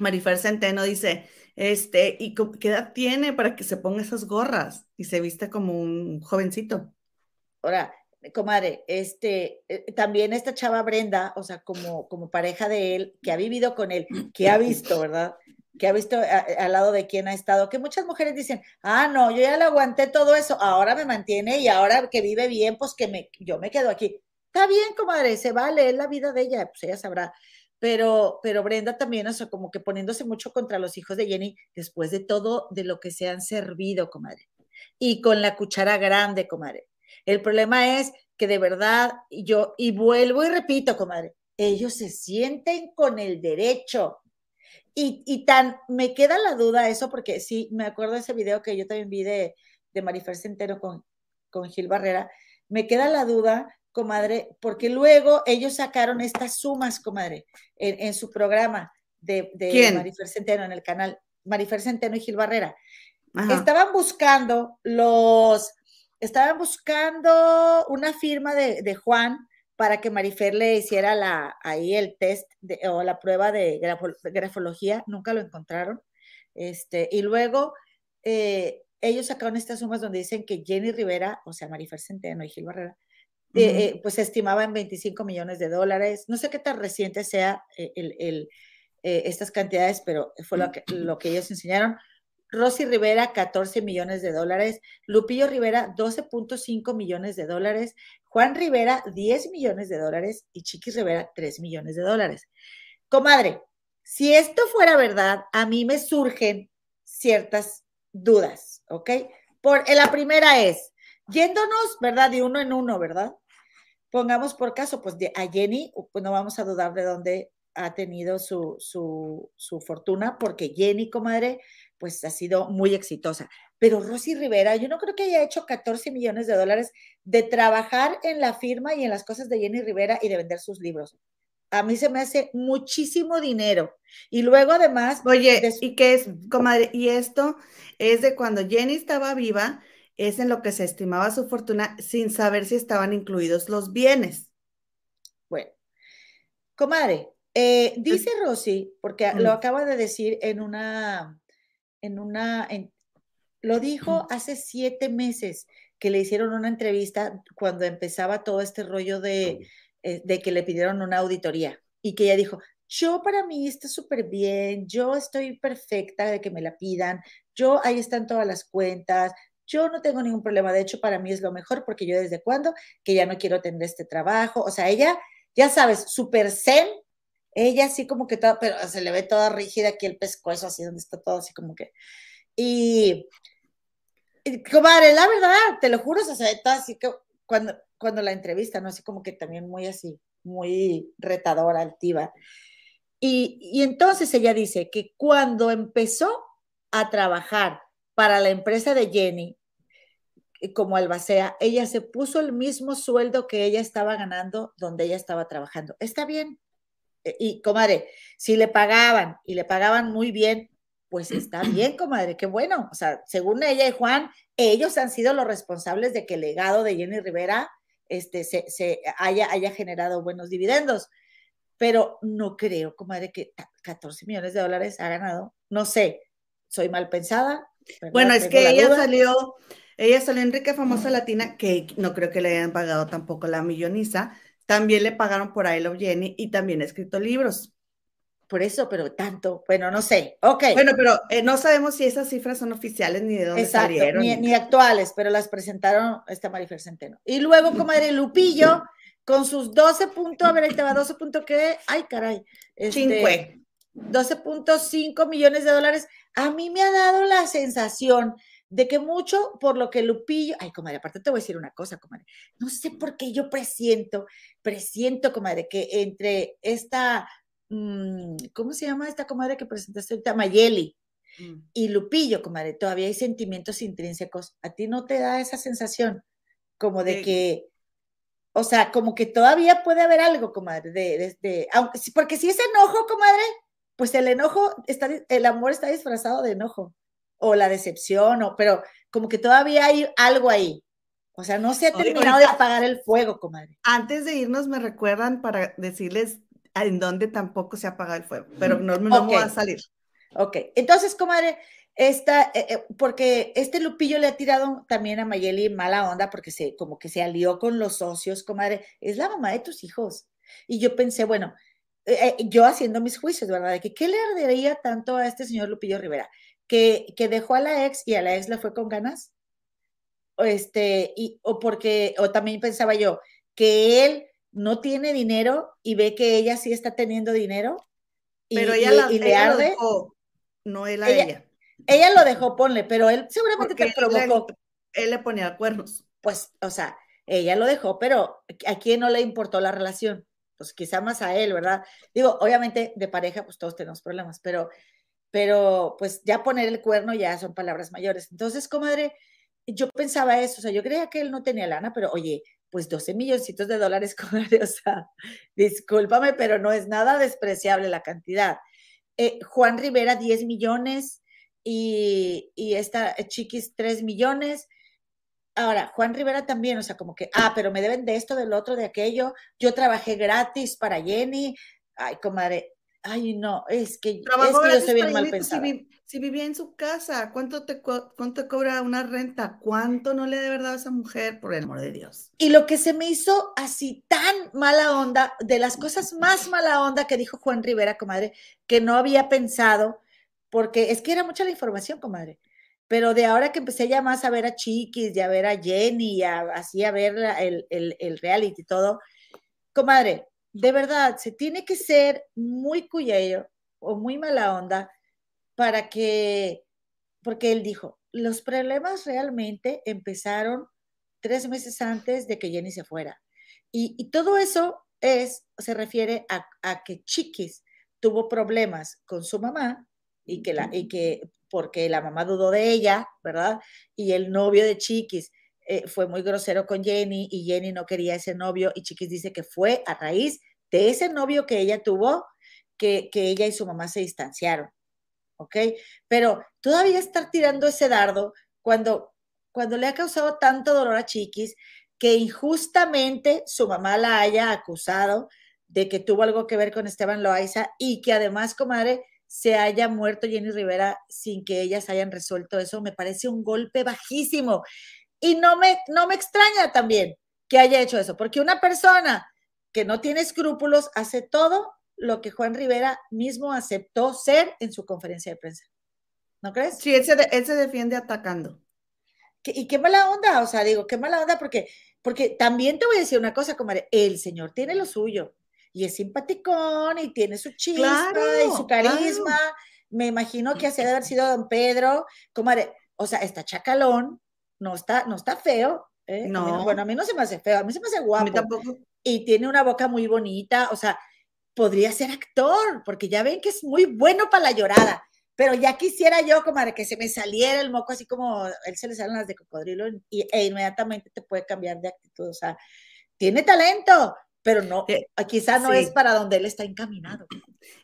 Marifer Centeno, dice, este, ¿y qué edad tiene para que se ponga esas gorras y se viste como un jovencito? Ahora, comadre, este, eh, también esta chava Brenda, o sea, como, como pareja de él, que ha vivido con él, que ha visto, ¿verdad? Que ha visto al lado de quien ha estado, que muchas mujeres dicen, ah, no, yo ya le aguanté todo eso, ahora me mantiene y ahora que vive bien, pues que me, yo me quedo aquí. Está bien, comadre, se vale, es la vida de ella, pues ella sabrá. Pero, pero Brenda también, o sea, como que poniéndose mucho contra los hijos de Jenny, después de todo de lo que se han servido, comadre. Y con la cuchara grande, comadre el problema es que de verdad, yo, y vuelvo y repito, comadre, ellos se sienten con el derecho. Y, tan, me queda la duda eso, porque sí, me acuerdo de ese video que yo también vi de, de Marifer Centeno con, con Gil Barrera, me queda la duda, comadre, porque luego ellos sacaron estas sumas, comadre, en, su programa de, de Marifer Centeno en el canal, Marifer Centeno y Gil Barrera. Estaban buscando los estaban buscando una firma de, Juan para que Marifer le hiciera la, ahí el test o la prueba de grafología, nunca lo encontraron. Este, y luego eh, ellos sacaron estas sumas donde dicen que Jenny Rivera, o sea, Marifer Centeno y Gil Barrera, eh, eh, pues se estimaba en 25 millones de dólares. No sé qué tan reciente sea el, estas cantidades, pero fue lo que, lo que ellos enseñaron. Rosy Rivera, 14 millones de dólares. Lupillo Rivera, 12.5 millones de dólares. Juan Rivera, 10 millones de dólares. Y Chiquis Rivera, 3 millones de dólares. Comadre, si esto fuera verdad, a mí me surgen ciertas dudas, ¿ok? Por, eh, la primera es, yéndonos, ¿verdad? De uno en uno, ¿verdad? Pongamos por caso, pues de, a Jenny, pues no vamos a dudar de dónde ha tenido su, su, su fortuna, porque Jenny, comadre, pues ha sido muy exitosa. Pero Rosy Rivera, yo no creo que haya hecho 14 millones de dólares de trabajar en la firma y en las cosas de Jenny Rivera y de vender sus libros. A mí se me hace muchísimo dinero. Y luego además... Oye, ¿y qué es, comadre? Y esto es de cuando Jenny estaba viva, es en lo que se estimaba su fortuna sin saber si estaban incluidos los bienes. Bueno, comadre, eh, dice Rosy, porque lo acaba de decir en una en una, lo dijo hace siete meses que le hicieron una entrevista cuando empezaba todo este rollo de, eh, de que le pidieron una auditoría y que ella dijo, yo para mí está súper bien, yo estoy perfecta de que me la pidan, yo ahí están todas las cuentas, yo no tengo ningún problema, de hecho para mí es lo mejor porque yo desde cuando que ya no quiero tener este trabajo, o sea, ella, ya sabes, súper zen ella así como que toda, pero se le ve toda rígida aquí el pescuezo, así donde está todo así como que. Y, comadre, la verdad, te lo juro, se ve toda así que cuando, cuando la entrevista, ¿no? Así como que también muy así, muy retadora, altiva. Y, y entonces ella dice que cuando empezó a trabajar para la empresa de Jenny, eh, como albacea, ella se puso el mismo sueldo que ella estaba ganando donde ella estaba trabajando. Está bien, y comadre, si le pagaban y le pagaban muy bien, pues (clears throat) está bien, comadre, qué bueno. O sea, según ella y Juan, ellos han sido los responsables de que el legado de Jenny Rivera este, se, haya, haya generado buenos dividendos. pero no creo, comadre, que 14 millones de dólares ha ganado. No sé, soy mal pensada. Bueno, es que ella salió, ella salió en Rica Famosa Latina, que no creo que le hayan pagado tampoco la milloniza. También le pagaron por I Love Jenny y también ha escrito libros. Por eso, pero tanto, bueno, no sé. Ok. Bueno, pero eh, no sabemos si esas cifras son oficiales ni de dónde salieron. Ni, ni, actuales, pero las presentaron esta Marifer Centeno. Y luego, comadre Lupillo, con sus 12 puntos, a ver, ahí te va 12 puntos, ¿qué? Ay, caray. Este, 12.5 millones de dólares. A mí me ha dado la sensación de que mucho por lo que Lupillo, ay, comadre, aparte te voy a decir una cosa, comadre, no sé por qué yo presiento, presiento, comadre, que entre esta Mm, ¿cómo se llama esta comadre que presentaste ahorita? Mayeli. Mm. Y Lupillo, comadre, todavía hay sentimientos intrínsecos. ¿A ti no te da esa sensación como de que, o sea, como que todavía puede haber algo, comadre, de, de, aunque, porque si es enojo, comadre, pues el enojo, está, el amor está disfrazado de enojo, o la decepción, o, pero como que todavía hay algo ahí. O sea, no se ha terminado de apagar el fuego, comadre. Antes de irnos, me recuerdan para decirles en donde tampoco se apaga el fuego, pero no, no va a salir. Ok, entonces, comadre, esta, eh, eh, porque este Lupillo le ha tirado también a Mayeli mala onda porque se, como que se alió con los socios, comadre, es la mamá de tus hijos. Y yo pensé, bueno, eh, yo haciendo mis juicios, ¿verdad? De que qué le ardería tanto a este señor Lupillo Rivera, que, que dejó a la ex y a la ex le fue con ganas. Este, y, o porque, o también pensaba yo, que él no tiene dinero y ve que ella sí está teniendo dinero. Y, pero ella, la, le arde. no él a ella, ella, lo dejó, ponle, pero él seguramente te provocó. Él le, ponía cuernos. Pues, o sea, ella lo dejó, pero ¿a quién no le importó la relación? Pues quizá más a él, ¿verdad? Digo, obviamente de pareja, pues todos tenemos problemas, pero, pero pues ya poner el cuerno ya son palabras mayores. Entonces, comadre, yo pensaba eso, o sea, yo creía que él no tenía lana, pero oye, pues 12 milloncitos de dólares, (laughs) comadre, o sea, discúlpame, pero no es nada despreciable la cantidad. Eh, Juan Rivera, 10 millones y, y esta Chiquis, 3 millones. Ahora, Juan Rivera también, o sea, como que, ah, pero me deben de esto, del otro, de aquello. Yo trabajé gratis para Jenny. Ay, comadre, ay, no, es que, es que yo soy bien mal pensada. Si vivía en su casa, ¿cuánto te, ¿cuánto cobra una renta? ¿Cuánto no le de verdad a esa mujer, por el amor de Dios? Y lo que se me hizo así tan mala onda, de las cosas más mala onda que dijo Juan Rivera, comadre, que no había pensado, porque es que era mucha la información, comadre. Pero de ahora que empecé ya más a ver a Chiquis, y a ver a Jenny, y así a ver el, el, el reality y todo, comadre, de verdad, se tiene que ser muy cuyello o muy mala onda para que, porque él dijo, los problemas realmente empezaron tres meses antes de que Jenny se fuera. Y, todo eso es, se refiere a, que Chiquis tuvo problemas con su mamá y que, la, y que porque la mamá dudó de ella, ¿verdad? Y el novio de Chiquis eh, fue muy grosero con Jenny y Jenny no quería ese novio y Chiquis dice que fue a raíz de ese novio que ella tuvo que, que ella y su mamá se distanciaron. ¿ok? Pero todavía estar tirando ese dardo cuando, cuando le ha causado tanto dolor a Chiquis que injustamente su mamá la haya acusado de que tuvo algo que ver con Esteban Loaiza y que además, comadre, se haya muerto Jenny Rivera sin que ellas hayan resuelto eso, me parece un golpe bajísimo. Y no me, no me extraña también que haya hecho eso, porque una persona que no tiene escrúpulos hace todo lo que Juan Rivera mismo aceptó ser en su conferencia de prensa. ¿No crees? Sí, él se, defiende atacando. y qué mala onda, o sea, digo, qué mala onda, porque, porque también te voy a decir una cosa, comadre, el señor tiene lo suyo, y es simpaticón, y tiene su chispa, y su carisma, me imagino que así debe haber sido don Pedro, comadre, o sea, está chacalón, no está, no está feo, ¿eh? No. bueno, a mí no se me hace feo, a mí se me hace guapo. A mí tampoco. Y tiene una boca muy bonita, o sea, podría ser actor, porque ya ven que es muy bueno para la llorada. Pero ya quisiera yo como que se me saliera el moco así como él se le salen las de cocodrilo y, e inmediatamente te puede cambiar de actitud. O sea, tiene talento, pero no, eh, quizá no es para donde él está encaminado.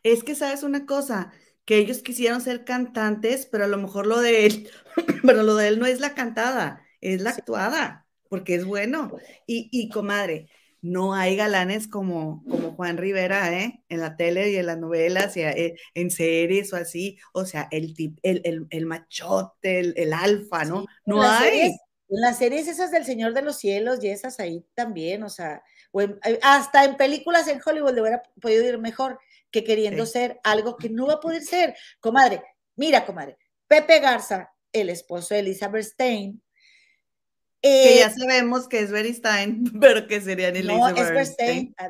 Es que sabes una cosa, que ellos quisieron ser cantantes, pero a lo mejor lo de él, (clears throat) pero lo de él no es la cantada, es la actuada, porque es bueno. Y, y comadre, no hay galanes como, como Juan Rivera, ¿eh? En la tele y en las novelas y eh, en series o así. O sea, el, el, el, machote, el, alfa, ¿no? no hay. en las series esas del Señor de los Cielos y esas ahí también, o sea, eh, hasta en películas en Hollywood le hubiera podido ir mejor que queriendo ser algo que no va a poder ser. Comadre, mira, comadre, Pepe Garza, el esposo de Elizabeth Stein, que ya eh, sabemos que es Stein, (laughs) pero que sería Elizabeth no, es Stein. Ah,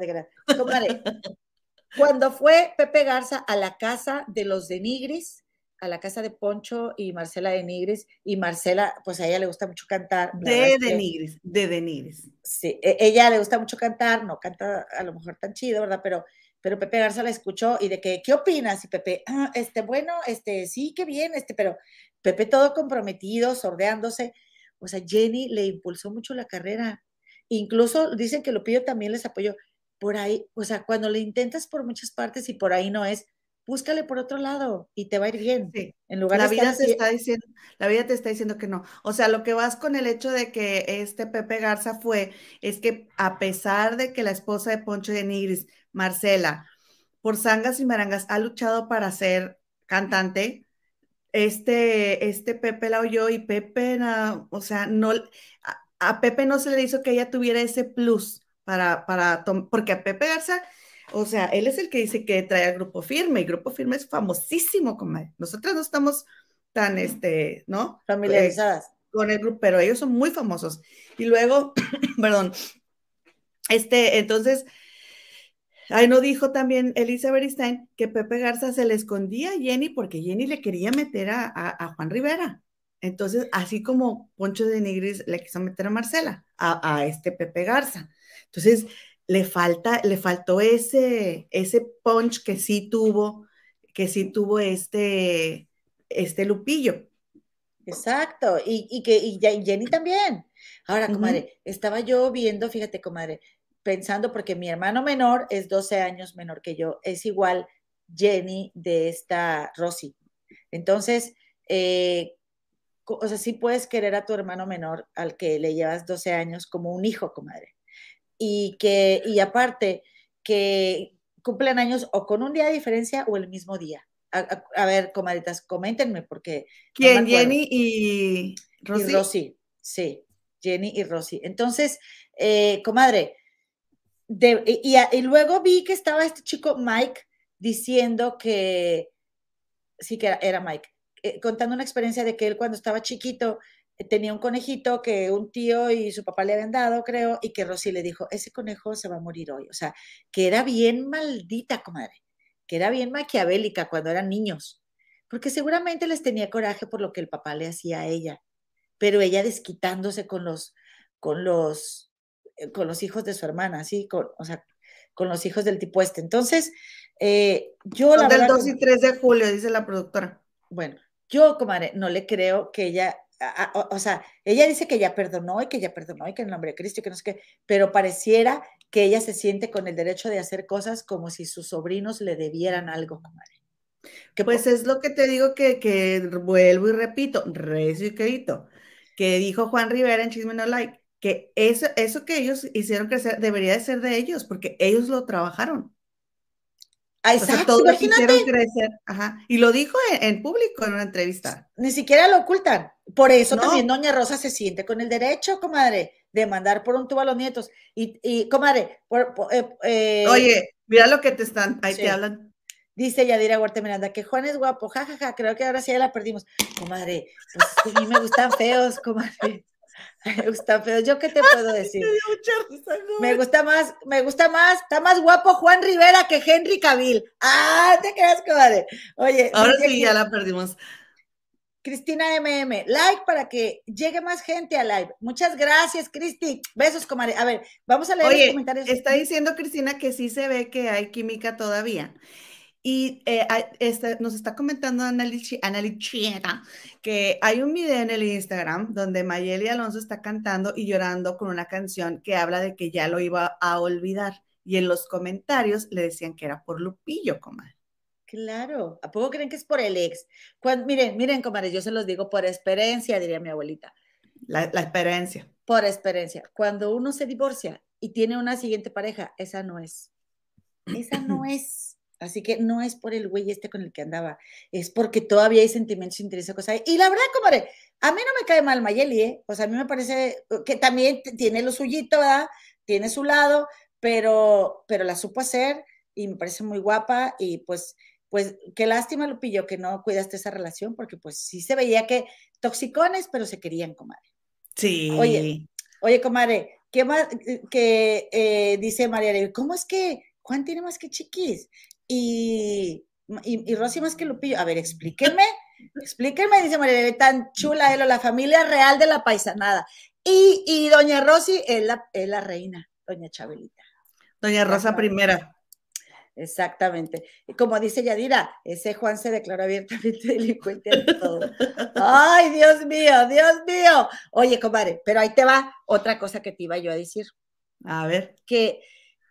cuando fue Pepe Garza a la casa de los de Nigris, a la casa de Poncho y Marcela de Nigris, y Marcela, pues a ella le gusta mucho cantar. De de Nigris, de de Nigris. Sí, e, ella le gusta mucho cantar, no canta a lo mejor tan chido, ¿verdad? Pero, pero Pepe Garza la escuchó y de que, ¿qué opinas? Y Pepe, ah, este, bueno, este, sí, qué bien, este, pero Pepe todo comprometido, sordeándose. O sea, Jenny le impulsó mucho la carrera. Incluso dicen que Lupillo también les apoyó. Por ahí, o sea, cuando le intentas por muchas partes y por ahí no es, búscale por otro lado y te va a ir bien. En lugar la vida te está diciendo, la vida te está diciendo que no. O sea, lo que vas con el hecho de que este Pepe Garza fue, es que a pesar de que la esposa de Poncho de Nigris, Marcela, por sangas y marangas, ha luchado para ser cantante, este, este Pepe la oyó y Pepe, o sea, no, a, Pepe no se le hizo que ella tuviera ese plus para, para, porque a Pepe Garza, o sea, él es el que dice que trae al Grupo Firme y Grupo Firme es famosísimo, como nosotras no estamos tan, este, ¿no? Familiarizadas. con el grupo, pero ellos son muy famosos. Y luego, (clears throat) perdón, este, entonces, Ahí no dijo también Elizabeth Stein que Pepe Garza se le escondía a Jenny porque Jenny le quería meter a, Juan Rivera. Entonces, así como Poncho de Nigris le quiso meter a Marcela, a, este Pepe Garza. Entonces, le falta, le faltó ese, ese punch que sí tuvo, que sí tuvo este, este Lupillo. Exacto, y, que y Jenny también. Ahora, comadre, estaba yo viendo, fíjate, comadre, pensando, porque mi hermano menor es 12 años menor que yo, es igual Jenny de esta Rosy. Entonces, eh, o sea, sí puedes querer a tu hermano menor al que le llevas 12 años como un hijo, comadre. Y que, y aparte, que cumplen años o con un día de diferencia o el mismo día. A, ver, comadritas, coméntenme porque... ¿Quién? Jenny y Rosy. Rosy, sí, Jenny y Rosy. Entonces, eh, comadre, y, luego vi que estaba este chico Mike diciendo que, sí que era, Mike, eh, contando una experiencia de que él cuando estaba chiquito eh, tenía un conejito que un tío y su papá le habían dado, creo, y que Rosy le dijo, ese conejo se va a morir hoy. O sea, que era bien maldita, comadre, que era bien maquiavélica cuando eran niños, porque seguramente les tenía coraje por lo que el papá le hacía a ella, pero ella desquitándose con los, con los con los hijos de su hermana, ¿sí? Con, o sea, con los hijos del tipo este. Entonces, eh, yo la del 2 y 3 de julio, dice la productora. Bueno, yo, comadre, no le creo que ella, o, sea, ella dice que ya perdonó y que ya perdonó y que en el nombre de Cristo y que no sé qué, pero pareciera que ella se siente con el derecho de hacer cosas como si sus sobrinos le debieran algo, comadre. Que pues es lo que te digo que, que vuelvo y repito, recio y querido, que dijo Juan Rivera en Chisme No Like, que eso, eso que ellos hicieron crecer debería de ser de ellos, porque ellos lo trabajaron. Ah, exacto, imagínate. crecer. Ajá. Y lo dijo en, público en una entrevista. Ni siquiera lo ocultan. Por eso también Doña Rosa se siente con el derecho, comadre, de mandar por un tubo a los nietos. Y, y comadre, eh, eh, oye, mira lo que te están, ahí te hablan. Dice Yadira Huerta Miranda que Juan es guapo, jajaja, creo que ahora sí ya la perdimos. Comadre, pues a mí me gustan feos, comadre. (laughs) Me gusta, pero yo qué te puedo decir. Me gusta más, me gusta más, está más guapo Juan Rivera que Henry Cavill. Ah, te quedas, comadre. Oye, ahora sí ya la perdimos. Cristina MM, like para que llegue más gente a live. Muchas gracias, Cristi. Besos, comadre. A ver, vamos a leer los comentarios. Está diciendo Cristina que sí se ve que hay química todavía. Y eh, este, nos está comentando Analichiera que hay un video en el Instagram donde Mayeli Alonso está cantando y llorando con una canción que habla de que ya lo iba a olvidar. Y en los comentarios le decían que era por Lupillo, comadre. Claro, ¿a poco creen que es por el ex? miren, miren, comadre, yo se los digo por experiencia, diría mi abuelita. La, la experiencia. Por experiencia. Cuando uno se divorcia, y tiene una siguiente pareja, esa no es. Esa no (laughs) es. Así que no es por el güey este con el que andaba, es porque todavía hay sentimientos, interés, cosas. Y la verdad, comadre, a mí no me cae mal Mayeli, ¿eh? O sea, a mí me parece que también tiene lo suyito, ¿verdad? Tiene su lado, pero, pero la supo hacer y me parece muy guapa y pues, pues qué lástima, Lupillo, que no cuidaste esa relación porque pues sí se veía que toxicones, pero se querían, comadre. Sí. Oye, oye, comadre, ¿qué más que eh, dice María ¿Cómo es que Juan tiene más que chiquis? Y, y, Rosy más que Lupillo. A ver, explíquenme, explíquenme, dice María tan chula, él, la familia real de la paisanada. Y, y doña Rosy es la, es la reina, doña Chabelita. Doña Rosa primera. Exactamente. Y como dice Yadira, ese Juan se declaró abiertamente (laughs) delincuente ante todo. Ay, Dios mío, Dios mío. Oye, comadre, pero ahí te va otra cosa que te iba yo a decir. A ver. Que,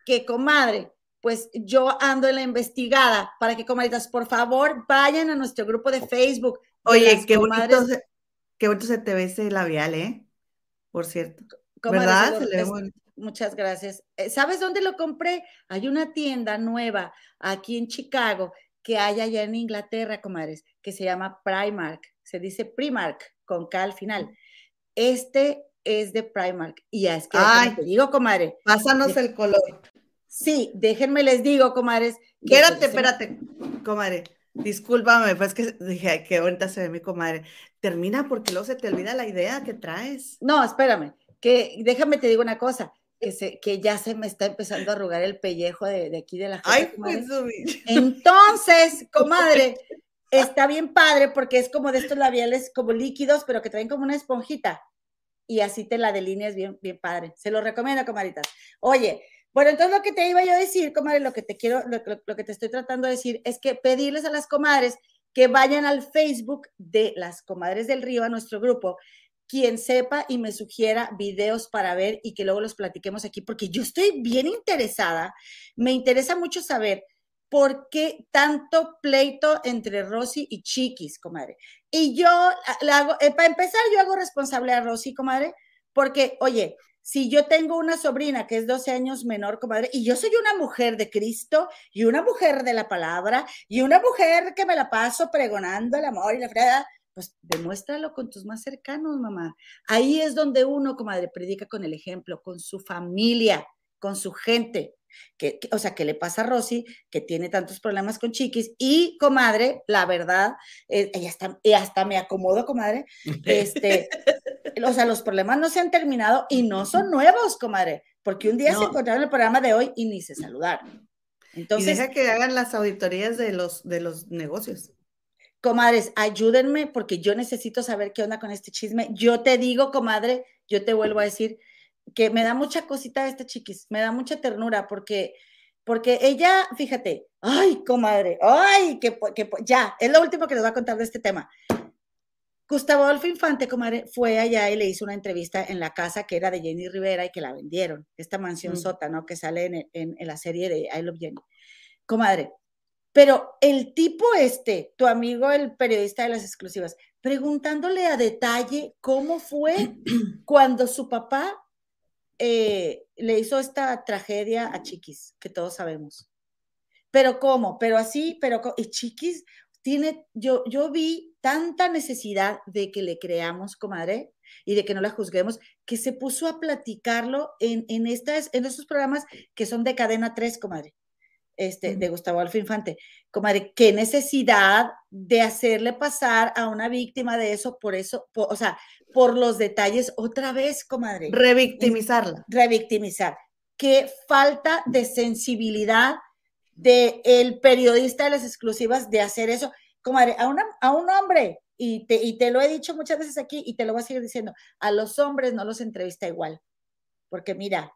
que comadre, pues yo ando en la investigada para que, comadritas, por favor, vayan a nuestro grupo de Facebook. Oye, qué bonito, se, qué bonito se te ve ese labial, ¿eh? Por cierto. ¿Verdad? Se le ve bonito. Muchas gracias. Eh, ¿Sabes dónde lo compré? Hay una tienda nueva aquí en Chicago que hay allá en Inglaterra, comadres, que se llama Primark. Se dice Primark con K al final. Este es de Primark. Y es que te digo, comadre. Pásanos el color. Sí, déjenme les digo, comadres. Espérate, pues, espérate, comadre. Discúlpame, pues que dije que ahorita se ve mi comadre. Termina porque luego se te olvida la idea que traes. No, espérame. Que déjame te digo una cosa que, se, que ya se me está empezando a arrugar el pellejo de, aquí de la gente. Ay, pues, (laughs) Entonces, comadre, está bien padre porque es como de estos labiales como líquidos, pero que traen como una esponjita. Y así te la delineas bien, bien padre. Se lo recomiendo, comadritas. Oye, bueno, entonces lo que te iba yo a decir, comadre, lo que te quiero, lo que te estoy tratando de decir es que pedirles a las comadres que vayan al Facebook de las comadres del río, a nuestro grupo, quien sepa y me sugiera videos para ver y que luego los platiquemos aquí, porque yo estoy bien interesada. Me interesa mucho saber por qué tanto pleito entre Rosy y Chiquis, comadre. Y yo la hago, eh, para empezar, yo hago responsable a Rosy, comadre, porque, oye, si yo tengo una sobrina que es 12 años menor, comadre, y yo soy una mujer de Cristo y una mujer de la palabra y una mujer que me la paso pregonando el amor y la freda, pues demuéstralo con tus más cercanos, mamá. Ahí es donde uno, comadre, predica con el ejemplo, con su familia, con su gente. Que, o sea, ¿qué le pasa a Rosy, que tiene tantos problemas con Chiquis? Y, comadre, la verdad, eh, ella está, y hasta me acomodo, comadre. (laughs) Este, o sea, los problemas no se han terminado y no son nuevos, comadre, porque un día se encontraron en el programa de hoy y ni se saludaron. Entonces, y deja que hagan las auditorías de los, de los negocios comadres, ayúdenme porque yo necesito saber qué onda con este chisme. Yo te digo, comadre, yo te vuelvo a decir que me da mucha cosita este chiquis, me da mucha ternura porque, porque ella, fíjate, ay, comadre, ay, que, que ya, es lo último que les voy a contar de este tema. Gustavo Adolfo Infante, comadre, fue allá y le hizo una entrevista en la casa que era de Jenny Rivera y que la vendieron, esta mansión mm. sota, ¿no? Que sale en, en, en, la serie de I Love Jenny. Comadre, pero el tipo este, tu amigo, el periodista de las exclusivas, preguntándole a detalle cómo fue (clears throat) cuando su papá eh, le hizo esta tragedia a Chiquis, que todos sabemos. Pero cómo, pero así, pero y Chiquis tiene, yo, yo vi tanta necesidad de que le creamos, comadre, y de que no la juzguemos, que se puso a platicarlo en, en, estas, en estos programas que son de cadena 3, comadre este, de Gustavo Alfa Infante. Comadre, qué necesidad de hacerle pasar a una víctima de eso, por eso, o sea, por los detalles otra vez, comadre. Revictimizarla. Revictimizar. Qué falta de sensibilidad del el periodista de las exclusivas de hacer eso. Comadre, a, una, a un hombre, y te, y te lo he dicho muchas veces aquí y te lo voy a seguir diciendo, a los hombres no los entrevista igual. Porque mira,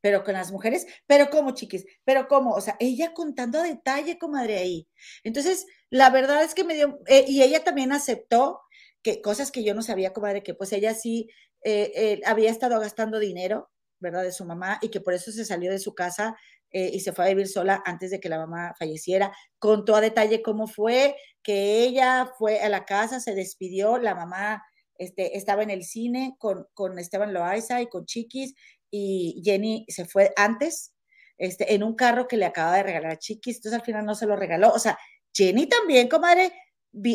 pero con las mujeres, pero como chiquis, pero como, o sea, ella contando a detalle, comadre, ahí. Entonces, la verdad es que me dio, eh, y ella también aceptó que cosas que yo no sabía, comadre, que pues ella sí eh, eh, había estado gastando dinero, ¿verdad? De su mamá y que por eso se salió de su casa y se fue a vivir sola antes de que la mamá falleciera. Contó a detalle cómo fue, que ella fue a la casa, se despidió, la mamá este, estaba en el cine con, con Esteban Loaiza y con Chiquis, y Jenny se fue antes, este, en un carro que le acaba de regalar a Chiquis, entonces al final no se lo regaló. O sea, Jenny también, comadre,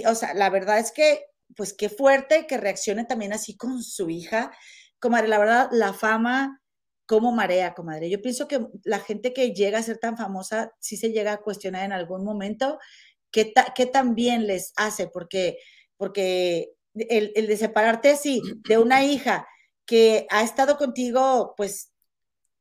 o sea, la verdad es que, pues qué fuerte que reaccione también así con su hija. Comadre, la verdad, la fama como marea, comadre. Yo pienso que la gente que llega a ser tan famosa sí se llega a cuestionar en algún momento qué, qué tan bien les hace, porque, porque el, el de separarte así de una hija que ha estado contigo, pues,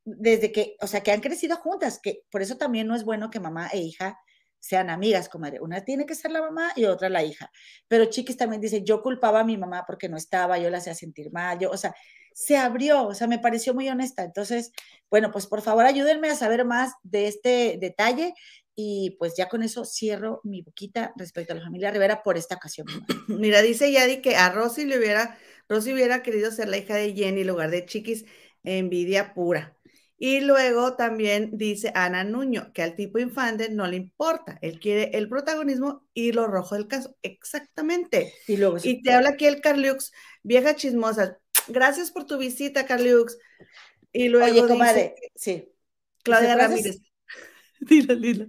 desde que, o sea, que han crecido juntas, que por eso también no es bueno que mamá e hija sean amigas, comadre. Una tiene que ser la mamá y otra la hija. Pero Chiquis también dice, yo culpaba a mi mamá porque no estaba, yo la hacía sentir mal, yo, o sea, se abrió, o sea, me pareció muy honesta. Entonces, bueno, pues por favor ayúdenme a saber más de este detalle y pues ya con eso cierro mi boquita respecto a la familia Rivera por esta ocasión. (clears throat) Mira, dice Yadi que a Rosy le hubiera, Rosy hubiera querido ser la hija de Jenny en lugar de Chiquis, envidia pura. Y luego también dice Ana Nuño que al tipo infante no le importa, él quiere el protagonismo y lo rojo del caso. Exactamente. Y, luego, y te habla aquí el Carliux, vieja chismosa. Gracias por tu visita, Carliux. Y luego Oye, comadre, sí. Claudia Ramírez. (laughs) dilo, dilo.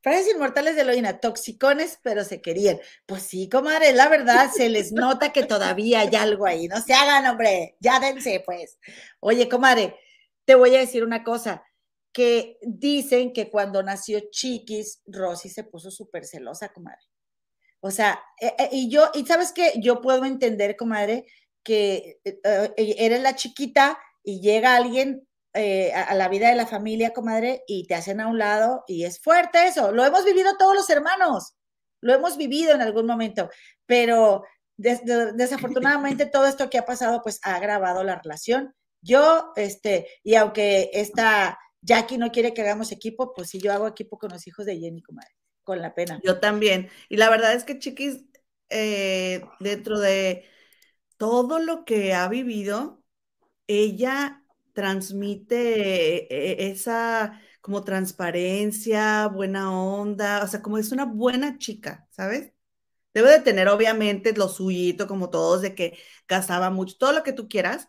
Frases inmortales de Loina, toxicones, pero se querían. Pues sí, comadre, la verdad, se les nota que todavía hay algo ahí. No se hagan, hombre, ya dense, pues. Oye, comadre, te voy a decir una cosa, que dicen que cuando nació Chiquis, Rosy se puso súper celosa, comadre. O sea, eh, eh, y yo, y sabes que yo puedo entender, comadre, que eh, eres la chiquita y llega alguien a, la vida de la familia, comadre, y te hacen a un lado, y es fuerte eso. Lo hemos vivido todos los hermanos, lo hemos vivido en algún momento, pero desafortunadamente (laughs) todo esto que ha pasado, pues ha agravado la relación yo, este, y aunque esta Jackie no quiere que hagamos equipo, pues si yo hago equipo con los hijos de Jenny, comadre, con la pena. Yo también. Y la verdad es que Chiquis, eh, dentro de todo lo que ha vivido, ella transmite eh, esa como transparencia, buena onda, o sea, como es una buena chica, ¿sabes? Debe de tener obviamente lo suyito, como todos, de que gastaba mucho, todo lo que tú quieras,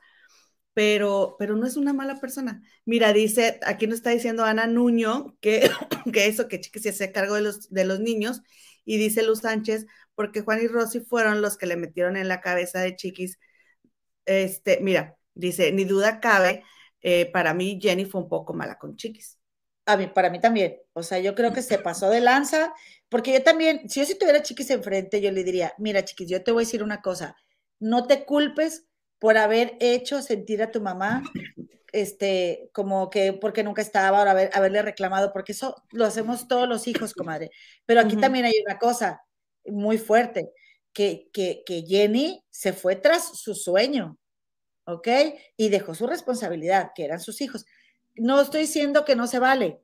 pero, pero no es una mala persona. Mira, dice, aquí nos está diciendo Ana Nuño que, (coughs) que eso, que Chiquis se hace cargo de los, de los niños, y dice Luz Sánchez, porque Juan y Rosy fueron los que le metieron en la cabeza de Chiquis. Este, mira, dice, ni duda cabe, eh, para mí Jenny fue un poco mala con Chiquis. A mí, para mí también. O sea, yo creo que se pasó de lanza, porque yo también, si yo si tuviera Chiquis enfrente, yo le diría, mira, Chiquis, yo te voy a decir una cosa, no te culpes por haber hecho sentir a tu mamá este, como que porque nunca estaba, o haber, haberle reclamado, porque eso lo hacemos todos los hijos, comadre. Pero aquí también hay una cosa muy fuerte, que, que, que, Jenny se fue tras su sueño, ¿ok? Y dejó su responsabilidad, que eran sus hijos. No estoy diciendo que no se vale.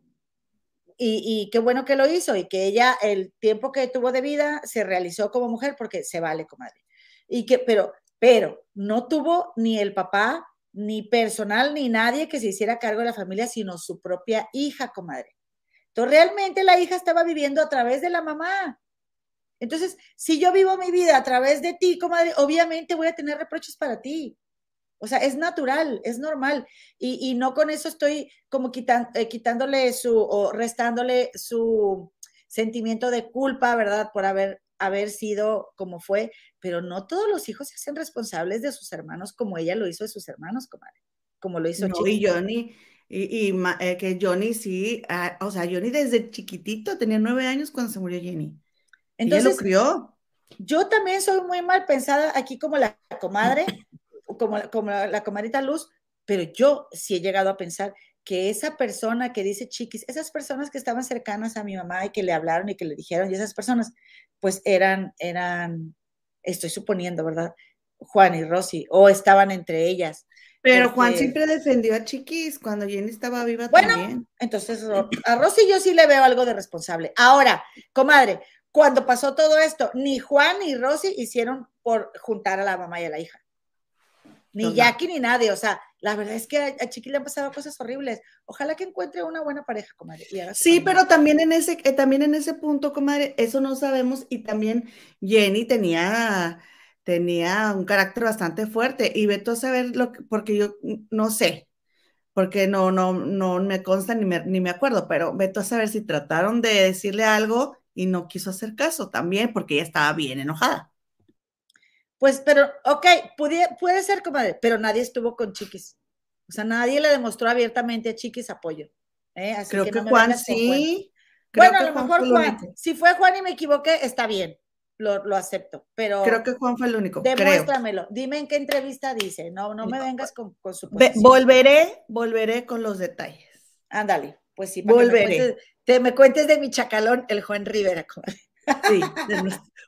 Y, y qué bueno que lo hizo y que ella, el tiempo que tuvo de vida, se realizó como mujer porque se vale, comadre. Y que, pero pero no tuvo ni el papá, ni personal, ni nadie que se hiciera cargo de la familia, sino su propia hija, comadre. Entonces, realmente la hija estaba viviendo a través de la mamá. Entonces, si yo vivo mi vida a través de ti, comadre, obviamente voy a tener reproches para ti. O sea, es natural, es normal. Y, no con eso estoy como eh, quitándole su o restándole su sentimiento de culpa, ¿verdad? Por haber haber sido como fue, pero no todos los hijos se hacen responsables de sus hermanos como ella lo hizo de sus hermanos, comadre, como lo hizo no, Y Johnny, y, eh, que Johnny sí, ah, o sea, Johnny desde chiquitito tenía nueve años cuando se murió Jenny. Entonces, lo crió. Yo también soy muy mal pensada aquí como la comadre, (laughs) como, como la, la comadrita Luz, pero yo sí he llegado a pensar que esa persona que dice chiquis, esas personas que estaban cercanas a mi mamá y que le hablaron y que le dijeron, y esas personas, pues eran, eran, estoy suponiendo, ¿verdad? Juan y Rosy, o estaban entre ellas. Pero Juan siempre defendió a Chiquis cuando Jenny estaba viva bueno, también. Entonces, a Rosy yo sí le veo algo de responsable. Ahora, comadre, cuando pasó todo esto, ni Juan ni Rosy hicieron por juntar a la mamá y a la hija. Ni Jackie ni nadie, o sea, la verdad es que a, Chiqui le han pasado cosas horribles. Ojalá que encuentre una buena pareja, comadre. sí, pero también en ese, eh, también en ese punto, comadre, eso no sabemos. Y también Jenny tenía, tenía un carácter bastante fuerte. Y Beto a saber lo que, porque yo no sé. porque no, no, no me consta ni me, ni me acuerdo, pero veto a saber si trataron de decirle algo y no quiso hacer caso también, porque ella estaba bien enojada. Pues, pero, ok, puede, puede ser, comadre, pero nadie estuvo con Chiquis. O sea, nadie le demostró abiertamente a Chiquis apoyo. ¿eh? Creo que, Juan sí. bueno, a lo mejor Juan, si fue Juan y me equivoqué, está bien lo, acepto, pero... Creo que Juan fue el único. Demuéstramelo. Dime en qué entrevista dice. No, no me vengas con, su Volveré, volveré con los detalles. Ándale, pues sí. Volveré. te me cuentes de mi chacalón, el Juan Rivera. (laughs) Sí,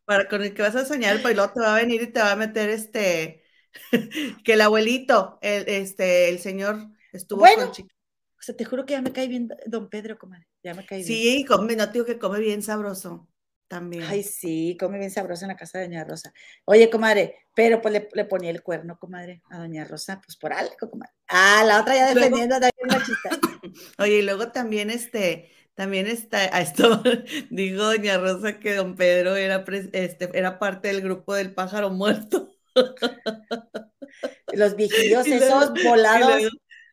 para con el que vas a soñar, el piloto te va a venir y te va a meter este, (laughs) que el abuelito, el, este, el señor estuvo bueno, con O sea, te juro que ya me cae bien don Pedro, comadre. Ya me cae bien. Sí, come, no digo que come bien sabroso. También. Ay, sí, come bien sabroso en la casa de Doña Rosa. Oye, comadre, pero pues le, ponía el cuerno, comadre, a Doña Rosa, pues por algo, comadre. Ah, la otra ya defendiendo a machista. (laughs) Oye, y luego también este, también está, a esto (laughs) digo Doña Rosa que Don Pedro era, este, era parte del grupo del pájaro muerto. (laughs) Los viejillos esos volados.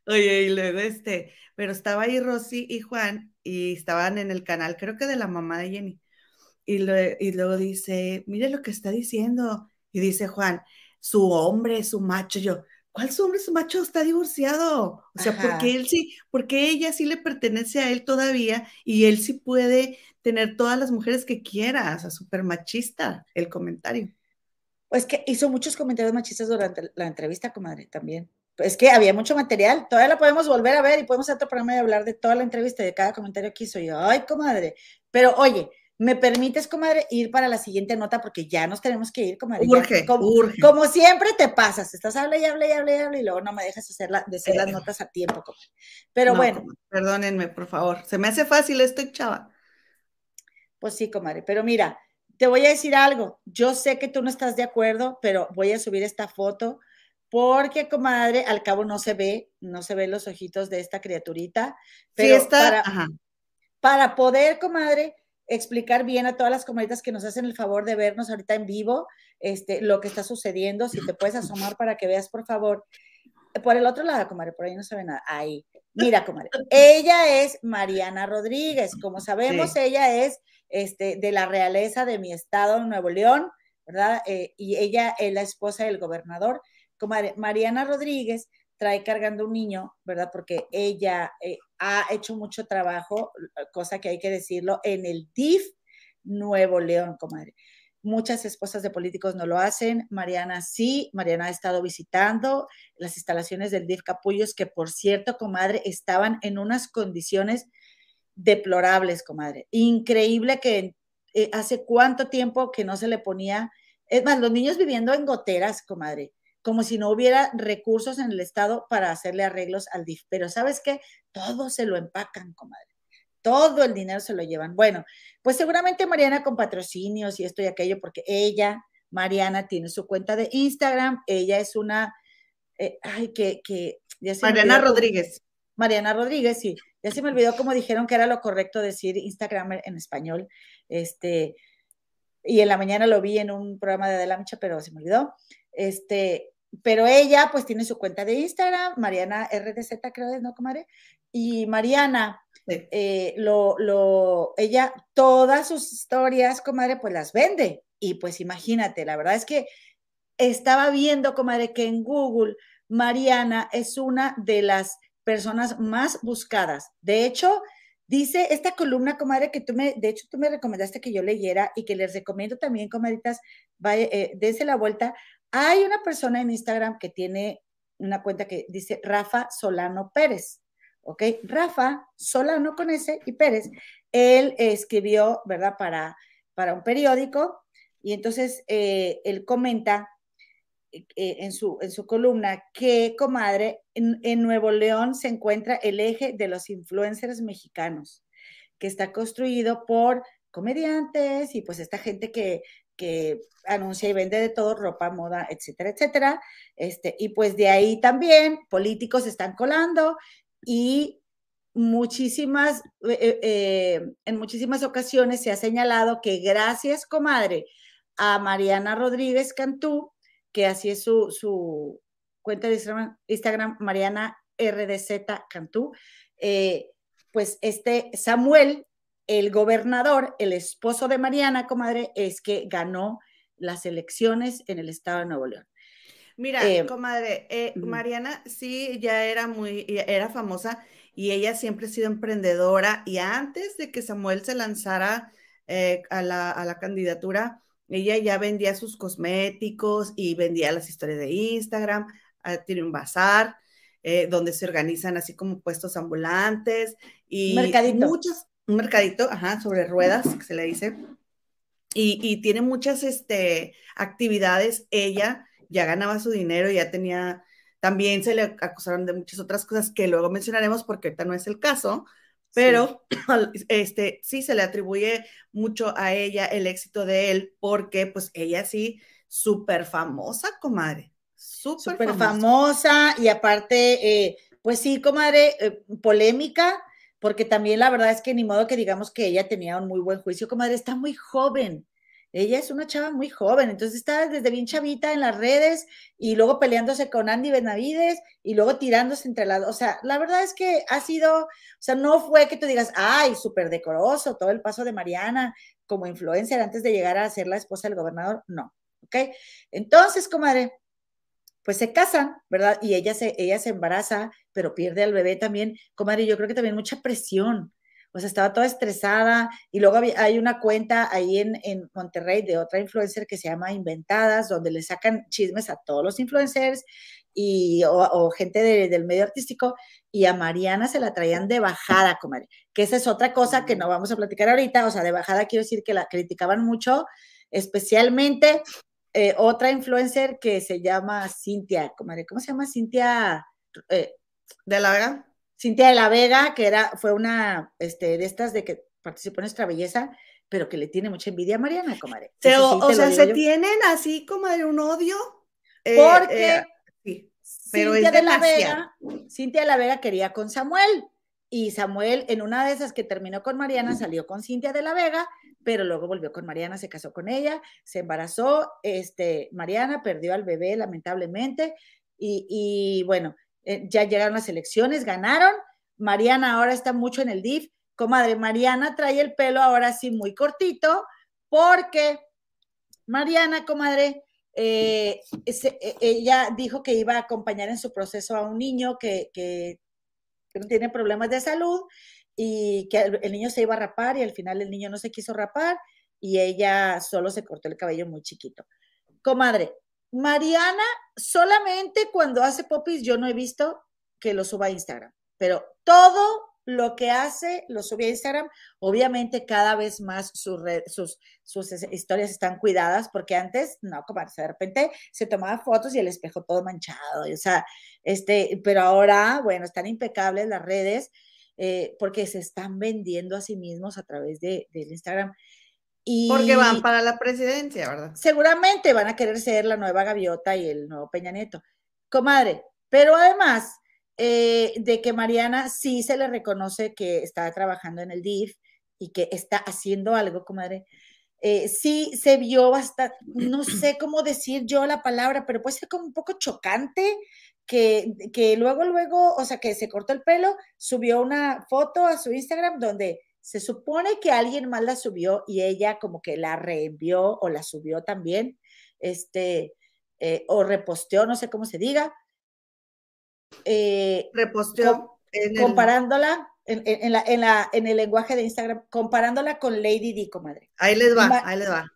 oye, y luego este, pero estaba ahí Rosy y Juan y estaban en el canal, creo que de la mamá de Jenny y, luego dice, mire lo que está diciendo. Y dice Juan, su hombre, su macho. Yo, ¿cuál su hombre, su macho? Está divorciado. O sea, porque él sí, porque ella sí le pertenece a él todavía y él sí puede tener todas las mujeres que quiera. O sea, súper machista el comentario. Pues que hizo muchos comentarios machistas durante la entrevista, comadre, también. Es que había mucho material, todavía la podemos volver a ver y podemos hacer otro programa y hablar de toda la entrevista y de cada comentario que hizo. Y ay, comadre. Pero oye, ¿Me permites, comadre, ir para la siguiente nota? Porque ya nos tenemos que ir, comadre. Urge, como, urge. como, siempre te pasas, estás habla y habla y habla y habla y luego no me dejas hacer, la, las notas a tiempo, comadre. Pero bueno. perdónenme, por favor. Se me hace fácil esto, chava. Pues sí, comadre. Pero mira, te voy a decir algo. Yo sé que tú no estás de acuerdo, pero voy a subir esta foto porque, comadre, al cabo no se ve, no se ven los ojitos de esta criaturita. Pero sí, está, para, para poder, comadre, explicar bien a todas las comadritas que nos hacen el favor de vernos ahorita en vivo, este, lo que está sucediendo, si te puedes asomar para que veas, por favor. Por el otro lado, comadre, por ahí no se ve nada. Ahí. Mira, comadre. (laughs) Ella es Mariana Rodríguez. Como sabemos, ella es este, de la realeza de mi estado, Nuevo León, ¿verdad? Eh, y ella es la esposa del gobernador. Comadre, Mariana Rodríguez trae cargando un niño, ¿verdad? Porque ella eh, ha hecho mucho trabajo, cosa que hay que decirlo, en el DIF Nuevo León, comadre. Muchas esposas de políticos no lo hacen. Mariana sí, Mariana ha estado visitando las instalaciones del DIF Capullos, que por cierto, comadre, estaban en unas condiciones deplorables, comadre. Increíble que eh, hace cuánto tiempo que no se le ponía, es más, los niños viviendo en goteras, comadre como si no hubiera recursos en el Estado para hacerle arreglos al DIF. Pero ¿sabes qué? Todo se lo empacan, comadre. Todo el dinero se lo llevan. Bueno, pues seguramente Mariana con patrocinios y esto y aquello, porque ella, Mariana, tiene su cuenta de Instagram. Ella es una, eh, ay, que, que Mariana Rodríguez. Mariana Rodríguez, sí. Ya se me olvidó cómo dijeron que era lo correcto decir Instagram en español. Este, y en la mañana lo vi en un programa de Adela Micha, pero se me olvidó. Este, pero ella pues tiene su cuenta de Instagram, Mariana RDZ creo es, ¿no, comadre? Y Mariana, eh, lo, lo, ella, todas sus historias, comadre, pues las vende. Y pues imagínate, la verdad es que estaba viendo, comadre, que en Google Mariana es una de las personas más buscadas. De hecho, dice esta columna, comadre, que tú me, de hecho, tú me recomendaste que yo leyera y que les recomiendo también, comadritas, vaya, eh, dense la vuelta hay una persona en Instagram que tiene una cuenta que dice Rafa Solano Pérez. ¿Ok? Rafa Solano con ese y Pérez. Él escribió, ¿verdad? Para, para un periódico y entonces eh, él comenta eh, en, su, en su columna que, comadre, en, en Nuevo León se encuentra el eje de los influencers mexicanos, que está construido por comediantes y pues esta gente que que anuncia y vende de todo, ropa, moda, etcétera, etcétera. Este, y pues de ahí también políticos están colando y muchísimas, eh, eh, en muchísimas ocasiones se ha señalado que gracias, comadre, a Mariana Rodríguez Cantú, que así es su, su cuenta de Instagram, Instagram, Mariana RDZ Cantú, eh, pues este Samuel, el gobernador, el esposo de Mariana, comadre, es que ganó las elecciones en el estado de Nuevo León. Mira, eh, comadre, eh, Mariana sí ya era muy, era famosa y ella siempre ha sido emprendedora y antes de que Samuel se lanzara a, la, a la candidatura, ella ya vendía sus cosméticos y vendía las historias de Instagram, tiene un bazar eh, donde se organizan así como puestos ambulantes y mercadito. muchos, un mercadito, ajá, sobre ruedas, que se le dice, y, tiene muchas este, actividades. Ella ya ganaba su dinero, ya tenía, también se le acusaron de muchas otras cosas que luego mencionaremos porque ahorita no es el caso, pero sí. (clears throat) este sí se le atribuye mucho a ella el éxito de él porque pues ella sí súper famosa, comadre. Súper famosa. y aparte, eh, pues sí, comadre, eh, polémica, porque también la verdad es que ni modo que digamos que ella tenía un muy buen juicio, comadre, está muy joven. Ella es una chava muy joven, entonces está desde bien chavita en las redes y luego peleándose con Andy Benavides y luego tirándose entre las, o sea, la verdad es que ha sido, o sea, no fue que tú digas, ay, súper decoroso todo el paso de Mariana como influencer antes de llegar a ser la esposa del gobernador, no, ¿ok? Entonces, comadre, pues se casan, ¿verdad? Y ella se, ella se embaraza, pero pierde al bebé también, comadre, yo creo que también mucha presión, o sea, estaba toda estresada y luego hay una cuenta ahí en, en, Monterrey de otra influencer que se llama Inventadas, donde le sacan chismes a todos los influencers y, o, gente del medio artístico y a Mariana se la traían de bajada, comadre, que esa es otra cosa que no vamos a platicar ahorita, o sea, de bajada quiero decir que la criticaban mucho, especialmente eh, otra influencer que se llama Cintia, ¿cómo se llama Cintia? Eh, ¿De la Vega? Cintia de la Vega, que era, fue una este, de estas de que participó en Nuestra Belleza, pero que le tiene mucha envidia a Mariana, comadre. o sea, se tienen así, como de un odio. Eh, Porque sí, pero Cintia de la Vega, Cintia de la Vega quería con Samuel. Y Samuel, en una de esas que terminó con Mariana, salió con Cintia de la Vega, pero luego volvió con Mariana, se casó con ella, se embarazó. Este, Mariana perdió al bebé, lamentablemente. Y, y bueno, eh, ya llegaron las elecciones, ganaron. Mariana ahora está mucho en el DIF. Comadre, Mariana trae el pelo ahora sí muy cortito, porque Mariana, comadre, eh, e, ella dijo que iba a acompañar en su proceso a un niño que, que, tiene problemas de salud y que el, niño se iba a rapar y al final el niño no se quiso rapar y ella solo se cortó el cabello muy chiquito. Comadre, Mariana solamente cuando hace popis yo no he visto que lo suba a Instagram, pero todo lo que hace lo sube a Instagram. Obviamente cada vez más sus, sus, sus historias están cuidadas porque antes, no, como de repente se tomaba fotos y el espejo todo manchado, o sea, este, pero ahora, bueno, están impecables las redes eh, porque se están vendiendo a sí mismos a través de, del Instagram. Porque van para la presidencia, ¿verdad? Seguramente van a querer ser la nueva Gaviota y el nuevo Peña Nieto. Comadre, pero además eh, de que Mariana sí se le reconoce que está trabajando en el DIF y que está haciendo algo, comadre, eh, sí se vio hasta, no sé cómo decir yo la palabra, pero puede ser como un poco chocante que, que luego, luego, o sea, que se cortó el pelo, subió una foto a su Instagram donde se supone que alguien más la subió y ella como que la reenvió o la subió también, este, eh, o reposteó, no sé cómo se diga. Eh, reposteó. comparándola en, la, en, la, en, el lenguaje de Instagram, comparándola con Lady D, comadre. Ahí les va, ahí les va.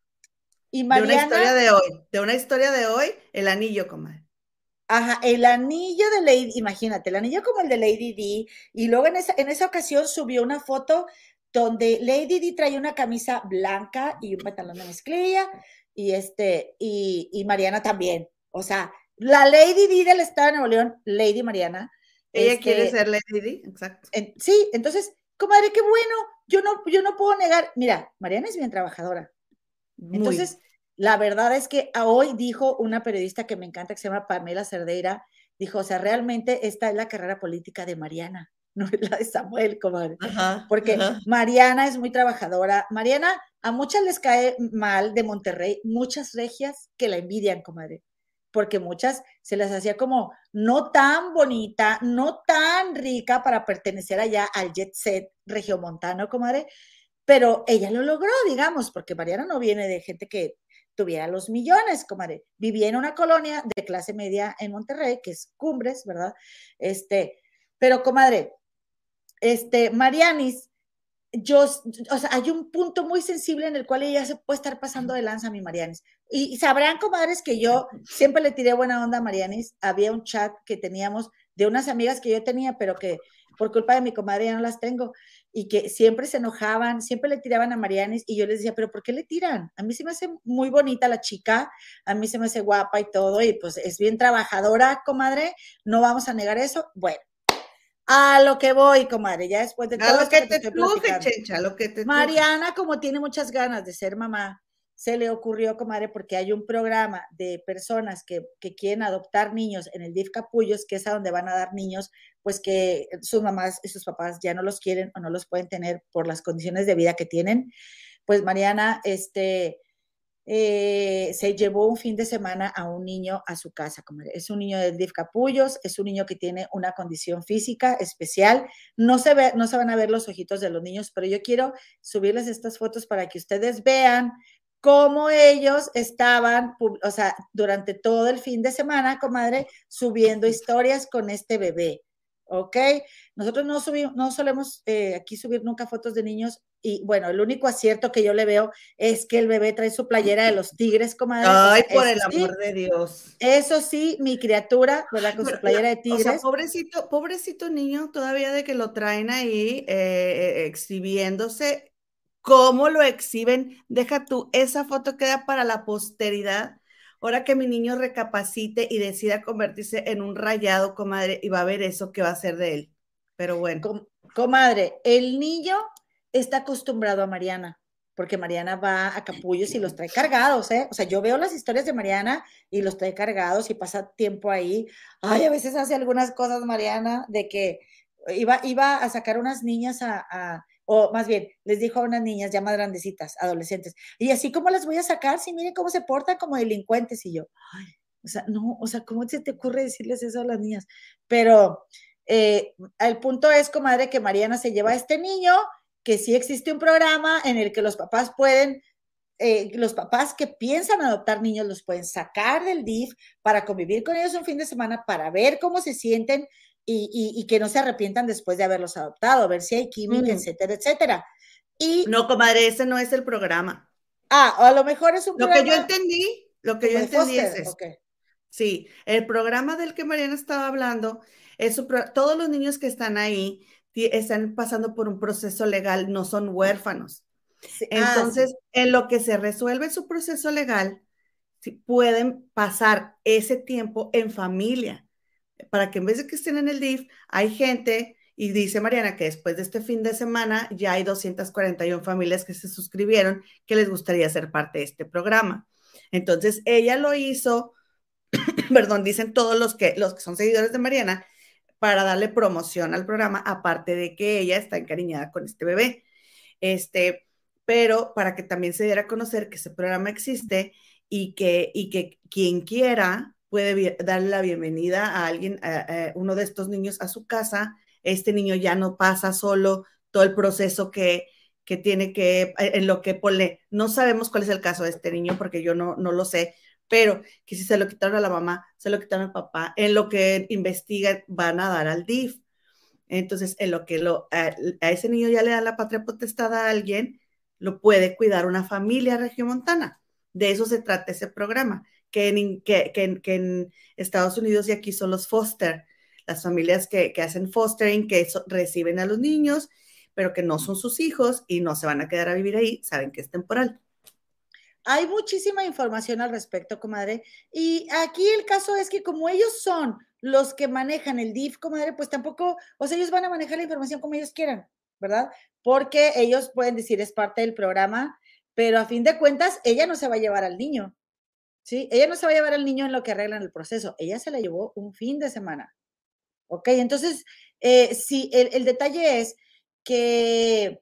Y Mariana, de una historia de hoy, de una historia de hoy, el anillo, comadre. Ajá, el anillo de Lady, imagínate, el anillo como el de Lady D, y luego en esa, en esa ocasión subió una foto donde Lady Di trae una camisa blanca y un pantalón de mezclilla, y este, y, Mariana también. O sea, la Lady Di del Estado de Nuevo León, Lady Mariana. Ella quiere este, ser Lady Di, exacto. sí, entonces, comadre, qué bueno. Yo no, yo no puedo negar. Mira, Mariana es bien trabajadora. Entonces, la verdad es que hoy dijo una periodista que me encanta, que se llama Pamela Cerdeira, dijo, o sea, realmente esta es la carrera política de Mariana (laughs) no es la de Samuel, comadre. Porque Mariana es muy trabajadora. Mariana, a muchas les cae mal de Monterrey, muchas regias que la envidian, comadre. Porque muchas se les hacía como no tan bonita, no tan rica para pertenecer allá al jet set regiomontano, comadre, pero ella lo logró, digamos, porque Mariana no viene de gente que tuviera los millones, comadre. Vivía en una colonia de clase media en Monterrey, que es Cumbres, ¿verdad? Este, pero comadre, este, Marianis, yo, o sea, hay un punto muy sensible en el cual ella se puede estar pasando de lanza a mi Marianis. Y, sabrán, comadres, que yo siempre le tiré buena onda a Marianis. Había un chat que teníamos de unas amigas que yo tenía, pero que por culpa de mi comadre ya no las tengo, y que siempre se enojaban, siempre le tiraban a Marianis, y yo les decía, pero ¿por qué le tiran? A mí se me hace muy bonita la chica, a mí se me hace guapa y todo, y pues es bien trabajadora, comadre, no vamos a negar eso. Bueno, a lo que voy, comadre, ya después de todo lo que, te, Chencha, lo que te Mariana, como tiene muchas ganas de ser mamá, se le ocurrió, comadre, porque hay un programa de personas que, que, quieren adoptar niños en el DIF Capullos, que es a donde van a dar niños, pues que sus mamás y sus papás ya no los quieren o no los pueden tener por las condiciones de vida que tienen. Pues Mariana, este, eh, se llevó un fin de semana a un niño a su casa. Es un niño del DIF Capullos, es un niño que tiene una condición física especial. No se, ve, no se van a ver los ojitos de los niños, pero yo quiero subirles estas fotos para que ustedes vean cómo ellos estaban, o sea, durante todo el fin de semana, comadre, subiendo historias con este bebé. ¿ok? Nosotros no, subimos, no solemos eh, aquí subir nunca fotos de niños y bueno, el único acierto que yo le veo es que el bebé trae su playera de los tigres, comadre. Ay, por el amor de Dios. Eso sí, mi criatura, ¿verdad? Con su playera de tigres. O sea, pobrecito, pobrecito niño, todavía de que lo traen ahí eh, eh, exhibiéndose. ¿Cómo lo exhiben? Deja tú, esa foto queda para la posteridad. Ahora que mi niño recapacite y decida convertirse en un rayado, comadre, y va a ver eso que va a hacer de él. Pero bueno. comadre, el niño está acostumbrado a Mariana, porque Mariana va a capullos y los trae cargados, ¿eh? O sea, yo veo las historias de Mariana y los trae cargados y pasa tiempo ahí. Ay, a veces hace algunas cosas, Mariana, de que iba, iba a sacar unas niñas a, o más bien, les dijo a unas niñas ya más grandecitas, adolescentes, y así como las voy a sacar, si miren cómo se portan como delincuentes, y yo, ay, o sea, no, o sea, ¿cómo se te ocurre decirles eso a las niñas? Pero eh, el punto es, comadre, que Mariana se lleva a este niño que sí existe un programa en el que los papás pueden, eh, los papás que piensan adoptar niños los pueden sacar del DIF para convivir con ellos un fin de semana, para ver cómo se sienten y, que no se arrepientan después de haberlos adoptado, ver si hay química, mm. etcétera, etcétera. Y, no, comadre, ese no es el programa. Ah, a lo mejor es un lo programa. Lo que yo entendí, lo que yo entendí es eso. Sí, el programa del que Mariana estaba hablando es todos los niños que están ahí están pasando por un proceso legal, no son huérfanos. Ah, Entonces, en lo que se resuelve su proceso legal, pueden pasar ese tiempo en familia, para que en vez de que estén en el DIF, hay gente, y dice Mariana que después de este fin de semana ya hay 241 familias que se suscribieron que les gustaría ser parte de este programa. Entonces, ella lo hizo, (coughs) perdón, dicen todos los que, los que son seguidores de Mariana, para darle promoción al programa, aparte de que ella está encariñada con este bebé. Este, pero para que también se diera a conocer que ese programa existe y que, y que quien quiera puede darle la bienvenida a alguien, a, uno de estos niños a su casa. Este niño ya no pasa solo todo el proceso que, que tiene que, en lo que pone, no sabemos cuál es el caso de este niño porque yo no, no lo sé, pero que si se lo quitaron a la mamá, se lo quitaron al papá, en lo que investigan van a dar al DIF. Entonces, en lo que lo, a, ese niño ya le da la patria potestad a alguien, lo puede cuidar una familia regiomontana. De eso se trata ese programa, que en, que, en Estados Unidos y aquí son los foster, las familias que, hacen fostering, que reciben a los niños, pero que no son sus hijos y no se van a quedar a vivir ahí, saben que es temporal. Hay muchísima información al respecto, comadre. Y aquí el caso es que como ellos son los que manejan el DIF, comadre, pues tampoco, o sea, ellos van a manejar la información como ellos quieran, ¿verdad? Porque ellos pueden decir es parte del programa, pero a fin de cuentas, ella no se va a llevar al niño, ¿sí? Ella no se va a llevar al niño en lo que arreglan el proceso, ella se la llevó un fin de semana, ¿ok? Entonces, eh, sí, el, el detalle es que,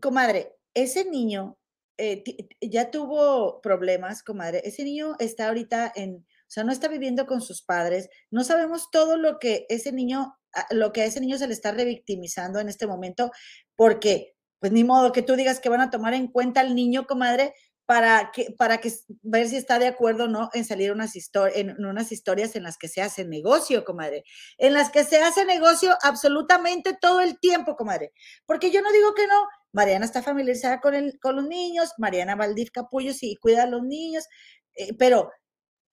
comadre, ese niño eh, ya tuvo problemas, comadre. Ese niño está ahorita en o sea, no está viviendo con sus padres, no sabemos todo lo que ese niño, lo que a ese niño se le está revictimizando en este momento, porque, pues ni modo que tú digas que van a tomar en cuenta al niño, comadre, para que, para que ver si está de acuerdo o no en salir unas en unas historias en las que se hace negocio, comadre. En las que se hace negocio absolutamente todo el tiempo, comadre. Porque yo no digo que no. Mariana está familiarizada con, el, con los niños, Mariana Valdir Capullo sí cuida a los niños, eh, pero,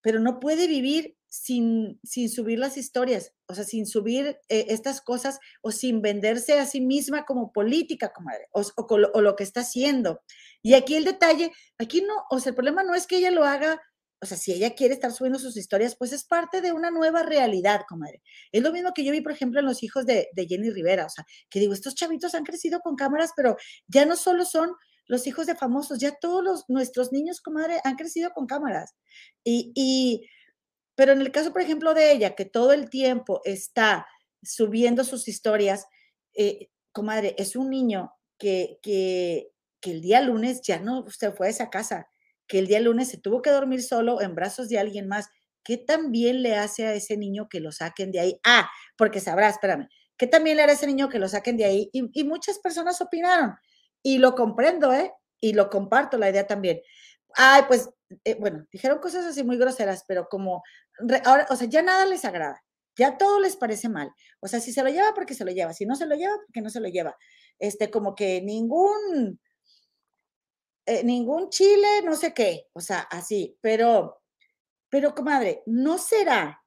pero no puede vivir sin, sin subir las historias, o sea, sin subir eh, estas cosas o sin venderse a sí misma como política, comadre, o, o, lo que está haciendo. Y aquí el detalle, aquí no, o sea, el problema no es que ella lo haga, o sea, si ella quiere estar subiendo sus historias, pues es parte de una nueva realidad, comadre. Es lo mismo que yo vi, por ejemplo, en los hijos de, de Jenny Rivera, o sea, que digo, estos chavitos han crecido con cámaras, pero ya no solo son los hijos de famosos, ya todos nuestros niños, comadre, han crecido con cámaras. Y, y pero en el caso, por ejemplo, de ella, que todo el tiempo está subiendo sus historias, eh, comadre, es un niño que, que, que el día lunes ya no se fue a esa casa, que el día lunes se tuvo que dormir solo en brazos de alguien más. ¿Qué también le hace a ese niño que lo saquen de ahí? Ah, porque sabrá, espérame, ¿qué también le hará a ese niño que lo saquen de ahí? Y, y muchas personas opinaron, y lo comprendo, ¿eh? Y lo comparto la idea también. Ay, pues, eh, bueno, dijeron cosas así muy groseras, pero como ahora, o sea, ya nada les agrada, ya todo les parece mal. O sea, si se lo lleva, porque se lo lleva, si no se lo lleva, porque no se lo lleva. Este, como que ningún, eh, ningún chile, no sé qué, o sea, así, pero, pero comadre, ¿no será,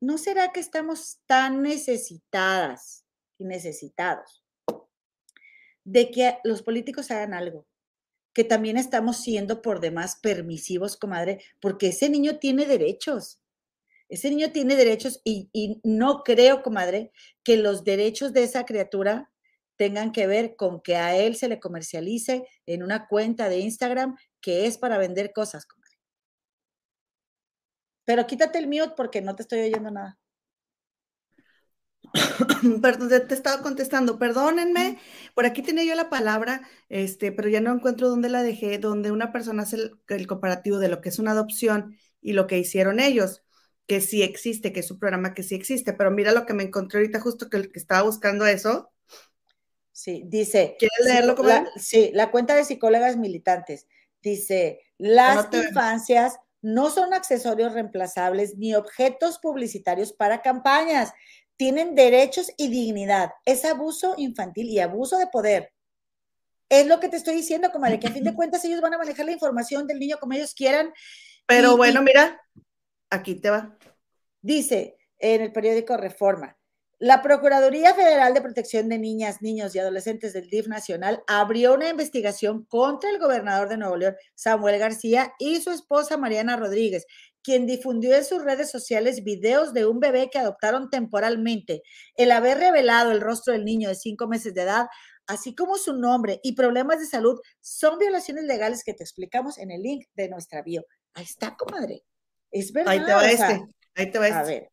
no será que estamos tan necesitadas y necesitados de que los políticos hagan algo? que también estamos siendo por demás permisivos, comadre, porque ese niño tiene derechos. Ese niño tiene derechos y, no creo, comadre, que los derechos de esa criatura tengan que ver con que a él se le comercialice en una cuenta de Instagram que es para vender cosas. Pero quítate el mute porque no te estoy oyendo nada. (coughs) Perdón, te estaba contestando, perdónenme, por aquí tenía yo la palabra, este, pero ya no encuentro dónde la dejé, donde una persona hace el, el comparativo de lo que es una adopción y lo que hicieron ellos que sí existe, que es un programa que sí existe, pero mira lo que me encontré ahorita justo que, el que estaba buscando eso. Sí, dice. ¿Quieres leerlo? Como sí, la cuenta de psicólogas militantes. Dice, las infancias no son accesorios reemplazables ni objetos publicitarios para campañas. Tienen derechos y dignidad. Es abuso infantil y abuso de poder. Es lo que te estoy diciendo, comadre, que a fin de (laughs) cuentas ellos van a manejar la información del niño como ellos quieran. Pero bueno, mira, Aquí te va. Dice en el periódico Reforma, la Procuraduría Federal de Protección de Niñas, Niños y Adolescentes del DIF Nacional abrió una investigación contra el gobernador de Nuevo León, Samuel García, y su esposa Mariana Rodríguez, quien difundió en sus redes sociales videos de un bebé que adoptaron temporalmente. El haber revelado el rostro del niño de cinco meses de edad, así como su nombre y problemas de salud, son violaciones legales que te explicamos en el link de nuestra bio. Ahí está, comadre. Es verdad. Ahí te va este. Ahí te va este. A ver.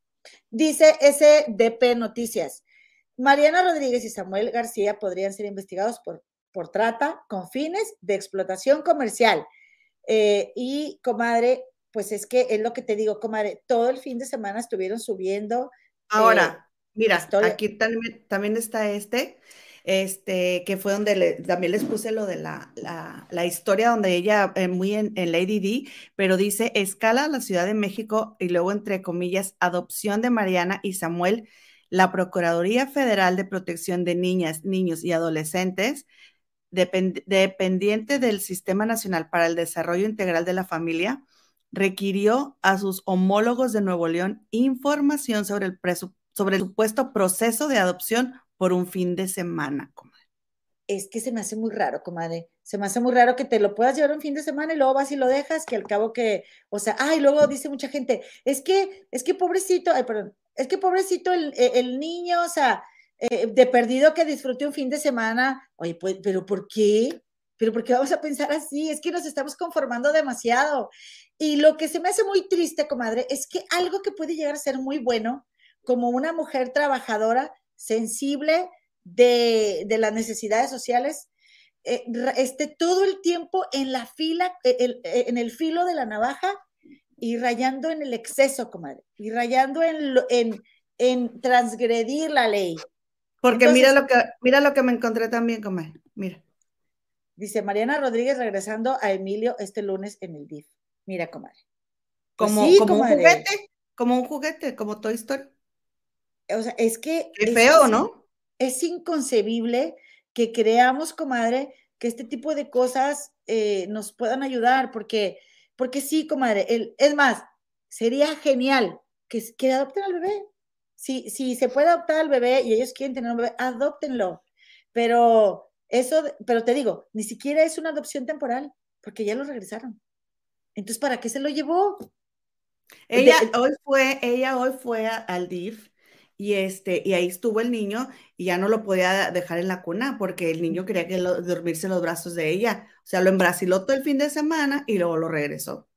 Dice SDP Noticias. Mariana Rodríguez y Samuel García podrían ser investigados por, por trata con fines de explotación comercial. Eh, y, comadre, pues es que es lo que te digo, comadre, todo el fin de semana estuvieron subiendo. Ahora, eh, mira, aquí también, también está este este, que fue donde también les puse lo de la, la, historia donde ella, eh, muy en, Lady D, pero dice, escala la Ciudad de México y luego entre comillas, adopción de Mariana y Samuel, la Procuraduría Federal de Protección de Niñas, Niños y Adolescentes, dependiente del Sistema Nacional para el Desarrollo Integral de la Familia, requirió a sus homólogos de Nuevo León información sobre el, sobre el supuesto proceso de adopción por un fin de semana, comadre. Es que se me hace muy raro, comadre. Se me hace muy raro que te lo puedas llevar un fin de semana y luego vas y lo dejas, que al cabo que, o sea, ay, luego dice mucha gente, es que, es que pobrecito, ay, perdón, es que pobrecito el, e, niño, o sea, eh, de perdido que disfrute un fin de semana. Oye, pues, pero ¿por qué? Pero ¿por qué vamos a pensar así? Es que nos estamos conformando demasiado. Y lo que se me hace muy triste, comadre, es que algo que puede llegar a ser muy bueno, como una mujer trabajadora, sensible de, las necesidades sociales, eh, esté todo el tiempo en la fila, e, e, en el filo de la navaja y rayando en el exceso, comadre, y rayando en, en, en transgredir la ley. Porque mira lo que mira lo que me encontré también, comadre. Mira. Dice Mariana Rodríguez regresando a Emilio este lunes en el DIF. Mira, comadre. Pues como, como un juguete, como un juguete, como Toy Story. O sea, es que. Qué feo, ¿no? Es inconcebible que creamos, comadre, que este tipo de cosas eh, nos puedan ayudar, porque, porque sí, comadre, el, es más, sería genial que, que adopten al bebé. Si, si se puede adoptar al bebé y ellos quieren tener un bebé, adoptenlo. Pero eso, pero te digo, ni siquiera es una adopción temporal, porque ya lo regresaron. Entonces, ¿para qué se lo llevó? Ella hoy fue, ella hoy fue al DIF y este, y ahí estuvo el niño y ya no lo podía dejar en la cuna porque el niño quería que dormirse en los brazos de ella. O sea, lo embrasiló todo el fin de semana y luego lo regresó.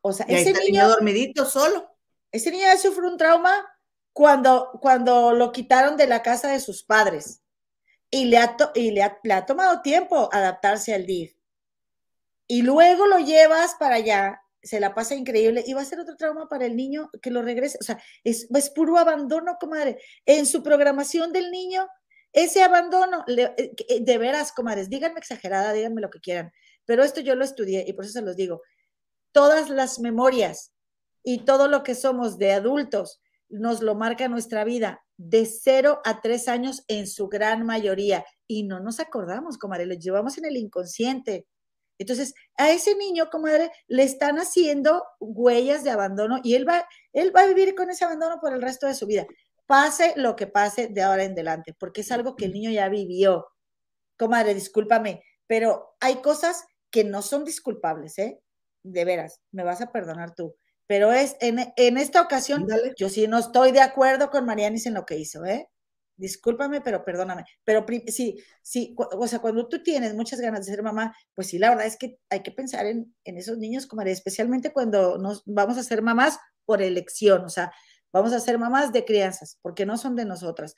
O sea, ese niño, dormidito solo. Ese niño ya sufrió un trauma cuando, cuando lo quitaron de la casa de sus padres y le ha, y le ha, le ha tomado tiempo adaptarse al DIF. Y luego lo llevas para allá se la pasa increíble y va a ser otro trauma para el niño que lo regrese. O sea, es, es puro abandono, comadre. En su programación del niño, ese abandono, eh, eh, de veras, comadres, díganme exagerada, díganme lo que quieran, pero esto yo lo estudié y por eso se los digo. Todas las memorias y todo lo que somos de adultos nos lo marca nuestra vida de cero a tres años en su gran mayoría y no nos acordamos, comadre, lo llevamos en el inconsciente. Entonces, a ese niño, comadre, le están haciendo huellas de abandono y él va, él va a vivir con ese abandono por el resto de su vida. Pase lo que pase de ahora en adelante, porque es algo que el niño ya vivió. Comadre, discúlpame, pero hay cosas que no son disculpables, ¿eh? De veras, me vas a perdonar tú. Pero es en, en esta ocasión, yo sí no estoy de acuerdo con Marianis en lo que hizo, ¿eh? Discúlpame, pero perdóname. Pero sí, sí, o sea, cuando tú tienes muchas ganas de ser mamá, pues sí, la verdad es que hay que pensar en, esos niños, como especialmente cuando nos vamos a ser mamás por elección, o sea, vamos a ser mamás de crianzas, porque no son de nosotras.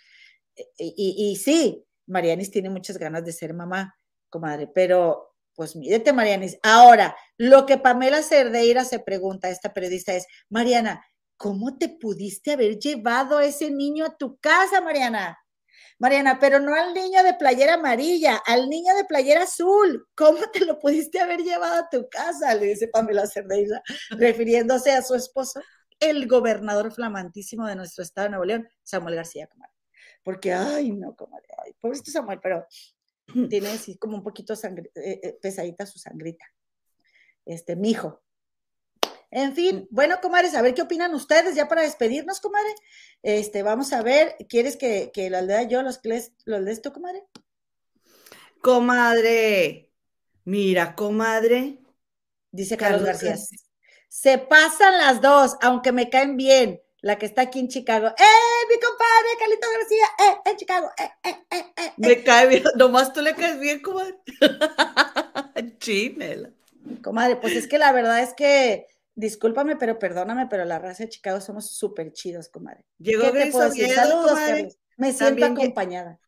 E, e, y, y, sí, Marianis tiene muchas ganas de ser mamá, comadre, pero pues mídete, Marianis. Ahora, lo que Pamela Cerdeira se pregunta, esta periodista, es, Mariana, ¿cómo te pudiste haber llevado a ese niño a tu casa, Mariana? Mariana, pero no al niño de playera amarilla, al niño de playera azul. ¿Cómo te lo pudiste haber llevado a tu casa? Le dice Pamela Cerdeira, refiriéndose a su esposo, el gobernador flamantísimo de nuestro estado de Nuevo León, Samuel García. Porque, ay, no, comadre, ay, pobrecito Samuel, pero tiene así como un poquito eh, eh, pesadita su sangrita. Este, mi hijo, en fin, bueno, comadres, a ver qué opinan ustedes ya para despedirnos, comadre. Este, vamos a ver, ¿quieres que, que los lea yo, los, los lees tú, comadre? Comadre, mira, comadre. Dice Carlos, García. Se pasan las dos, aunque me caen bien. La que está aquí en Chicago. ¡Eh, mi compadre, Carlito García! ¡Eh, en Chicago! ¡Eh, eh, eh, eh! Me eh! cae bien, (laughs) nomás tú le caes bien, comadre. (laughs) Chimela. Comadre, pues es que la verdad es que discúlpame, pero perdóname, pero la raza de Chicago somos súper chidos, comadre. Llegó Gris Oviedo, Saludos, Me siento acompañada.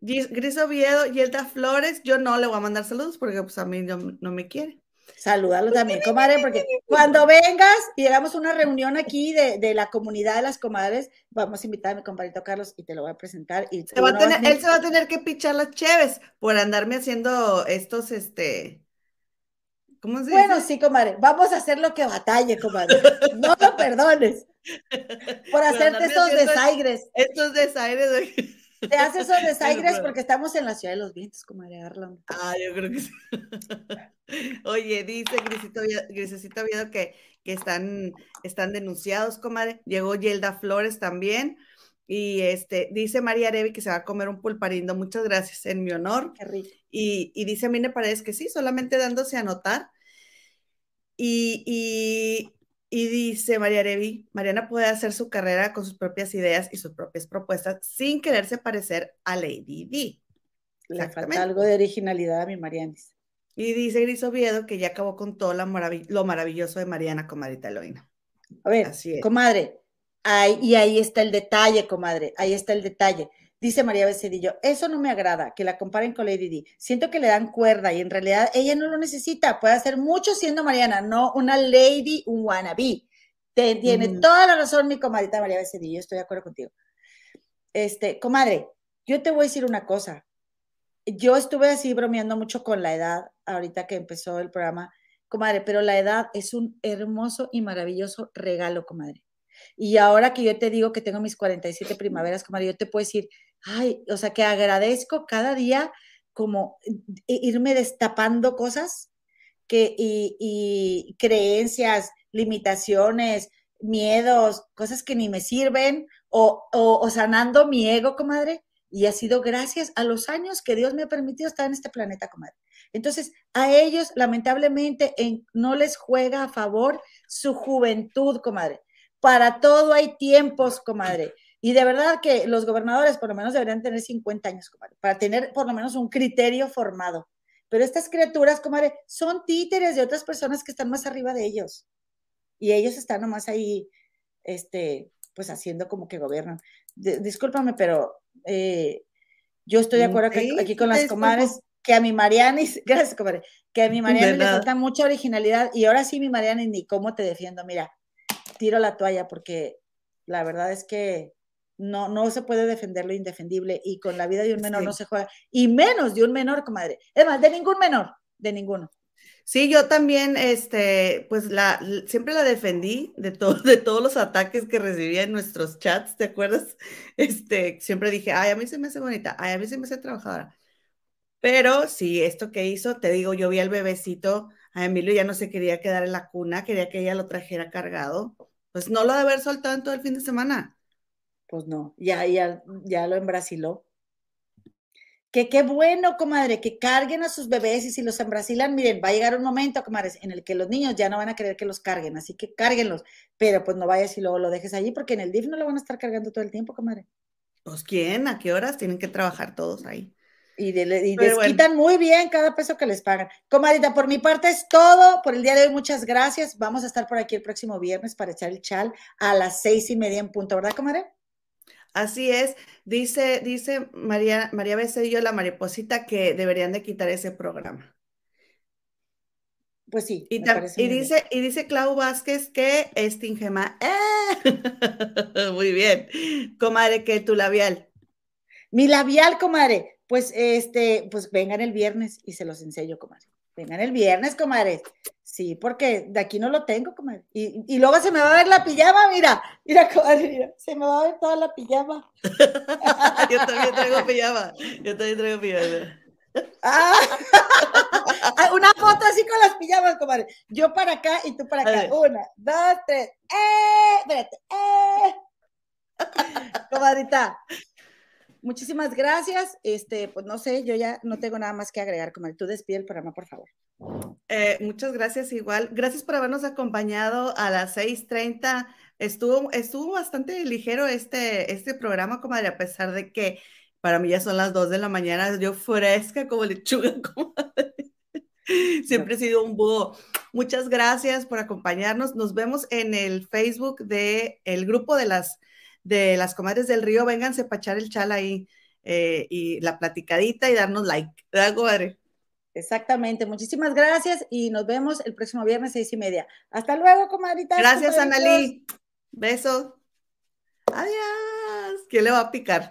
Gris Oviedo y Elda Flores, yo no le voy a mandar saludos porque pues a mí no, me quiere. Salúdalo también, comadre, porque cuando vengas y hagamos una reunión aquí de, la comunidad de las comadres, vamos a invitar a mi compadrito Carlos y te lo voy a presentar. Y él se va a tener que pichar las cheves por andarme haciendo estos, este, bueno, sí, comadre. Vamos a hacer lo que batalle, comadre. No lo perdones. Por hacerte esos desaires. Estos desaires. Te haces esos (laughs) desaires porque estamos en la ciudad de los vientos, comadre Arlon. Ah, yo creo que sí. (laughs) Oye, dice Grisecito Viedo que, que están, están denunciados, comadre. Llegó Yelda Flores también. Y este, dice María Arevi que se va a comer un pulparindo. Muchas gracias en mi honor. Qué rico. Y, y dice Mine Paredes que sí, solamente dándose a notar. Y, dice María Arevi, Mariana puede hacer su carrera con sus propias ideas y sus propias propuestas sin quererse parecer a Lady D. Le falta algo de originalidad a mi Marianis. Y dice Gris Oviedo que ya acabó con todo lo, maravilloso de Mariana, comadrita Eloína. A ver, Así comadre, y ahí está el detalle, comadre, ahí está el detalle. Dice María Becedillo, eso no me agrada, que la comparen con Lady D. Siento que le dan cuerda y en realidad ella no lo necesita. Puede hacer mucho siendo Mariana, no una lady, un wannabe. tiene toda la razón mi comadita María Becedillo, estoy de acuerdo contigo. Este, comadre, yo te voy a decir una cosa. Yo estuve así bromeando mucho con la edad, ahorita que empezó el programa, comadre, pero la edad es un hermoso y maravilloso regalo, comadre. Y ahora que yo te digo que tengo mis 47 primaveras, comadre, yo te puedo decir, ay, o sea, que agradezco cada día como irme destapando cosas que, y, creencias, limitaciones, miedos, cosas que ni me sirven, o, o, sanando mi ego, comadre, y ha sido gracias a los años que Dios me ha permitido estar en este planeta, comadre. Entonces, a ellos, lamentablemente, no les juega a favor su juventud, comadre. Para todo hay tiempos, comadre. Y de verdad que los gobernadores por lo menos deberían tener 50 años, comadre, para tener por lo menos un criterio formado. Pero estas criaturas, comadre, son títeres de otras personas que están más arriba de ellos. Y ellos están nomás ahí, este, pues haciendo como que gobiernan. discúlpame, pero eh, yo estoy de acuerdo aquí, con las comadres que a mi Marianis, (laughs) gracias comadre, que a mi Marianis le falta mucha originalidad y ahora sí mi Marianis ni cómo te defiendo, mira, tiro la toalla porque la verdad es que no, no se puede defender lo indefendible y con la vida de un menor no se juega, y menos de un menor, comadre. Es más, de ningún menor, de ninguno. Sí, yo también, este, pues la, siempre la defendí de, (laughs) de todos los ataques que recibía en nuestros chats, ¿te acuerdas? (laughs) Este, siempre dije, ay, a mí se me hace bonita, ay, a mí se me hace trabajadora. Pero sí, esto que hizo, te digo, yo vi al bebecito, a Emilio ya no se quería quedar en la cuna, quería que ella lo trajera cargado. Pues no lo de haber soltado en todo el fin de semana. Pues no, ya, ya, ya lo embrasiló. Que qué bueno, comadre, que carguen a sus bebés y si los embrasilan, miren, va a llegar un momento, comadres, en el que los niños ya no van a querer que los carguen, así que cárguenlos, pero pues no vayas y luego lo dejes allí, porque en el DIF no lo van a estar cargando todo el tiempo, comadre. Pues quién, a qué horas tienen que trabajar todos ahí. Y, les quitan muy bien cada peso que les pagan. Comadita, por mi parte es todo. Por el día de hoy, muchas gracias. Vamos a estar por aquí el próximo viernes para echar el chal a las seis y media en punto, ¿verdad, comadre? Así es, dice, dice María, María Becerrillo, la mariposita, que deberían de quitar ese programa. Pues sí. Y, dice, y dice Clau Vázquez que es Tingema. ¡Eh! (laughs) Muy bien. Comadre, que tu labial. Mi labial, comadre. Pues este, pues vengan el viernes y se los enseño, comadre. Vengan el viernes, comadre. Sí, porque de aquí no lo tengo, comadre. Y, luego se me va a ver la pijama, mira. Mira, comadre, mira. Se me va a ver toda la pijama. (laughs) Yo también traigo pijama. Yo también traigo pijama. Ah, (laughs) una foto así con las pijamas, comadre. Yo para acá y tú para acá. Una, dos, tres. ¡Eh! Espérate. ¡Eh! (laughs) Comadrita, muchísimas gracias. Este, pues no sé, yo ya no tengo nada más que agregar. Como tú despide el programa, por favor. Eh, muchas gracias igual. Gracias por habernos acompañado a las 6:30. Estuvo, estuvo bastante ligero este, este programa, comadre, a pesar de que para mí ya son las 2 de la mañana, yo fresca como lechuga, (laughs) comadre. Siempre he sido un búho. Muchas gracias por acompañarnos. Nos vemos en el Facebook del el grupo de las de las comadres del río, vénganse para echar el chal ahí eh, y la platicadita y darnos like. ¿Verdad, comadre? Exactamente. Muchísimas gracias y nos vemos el próximo viernes seis y media. Hasta luego, comadrita. Gracias, Analí. Beso. Adiós. ¿Quién le va a picar?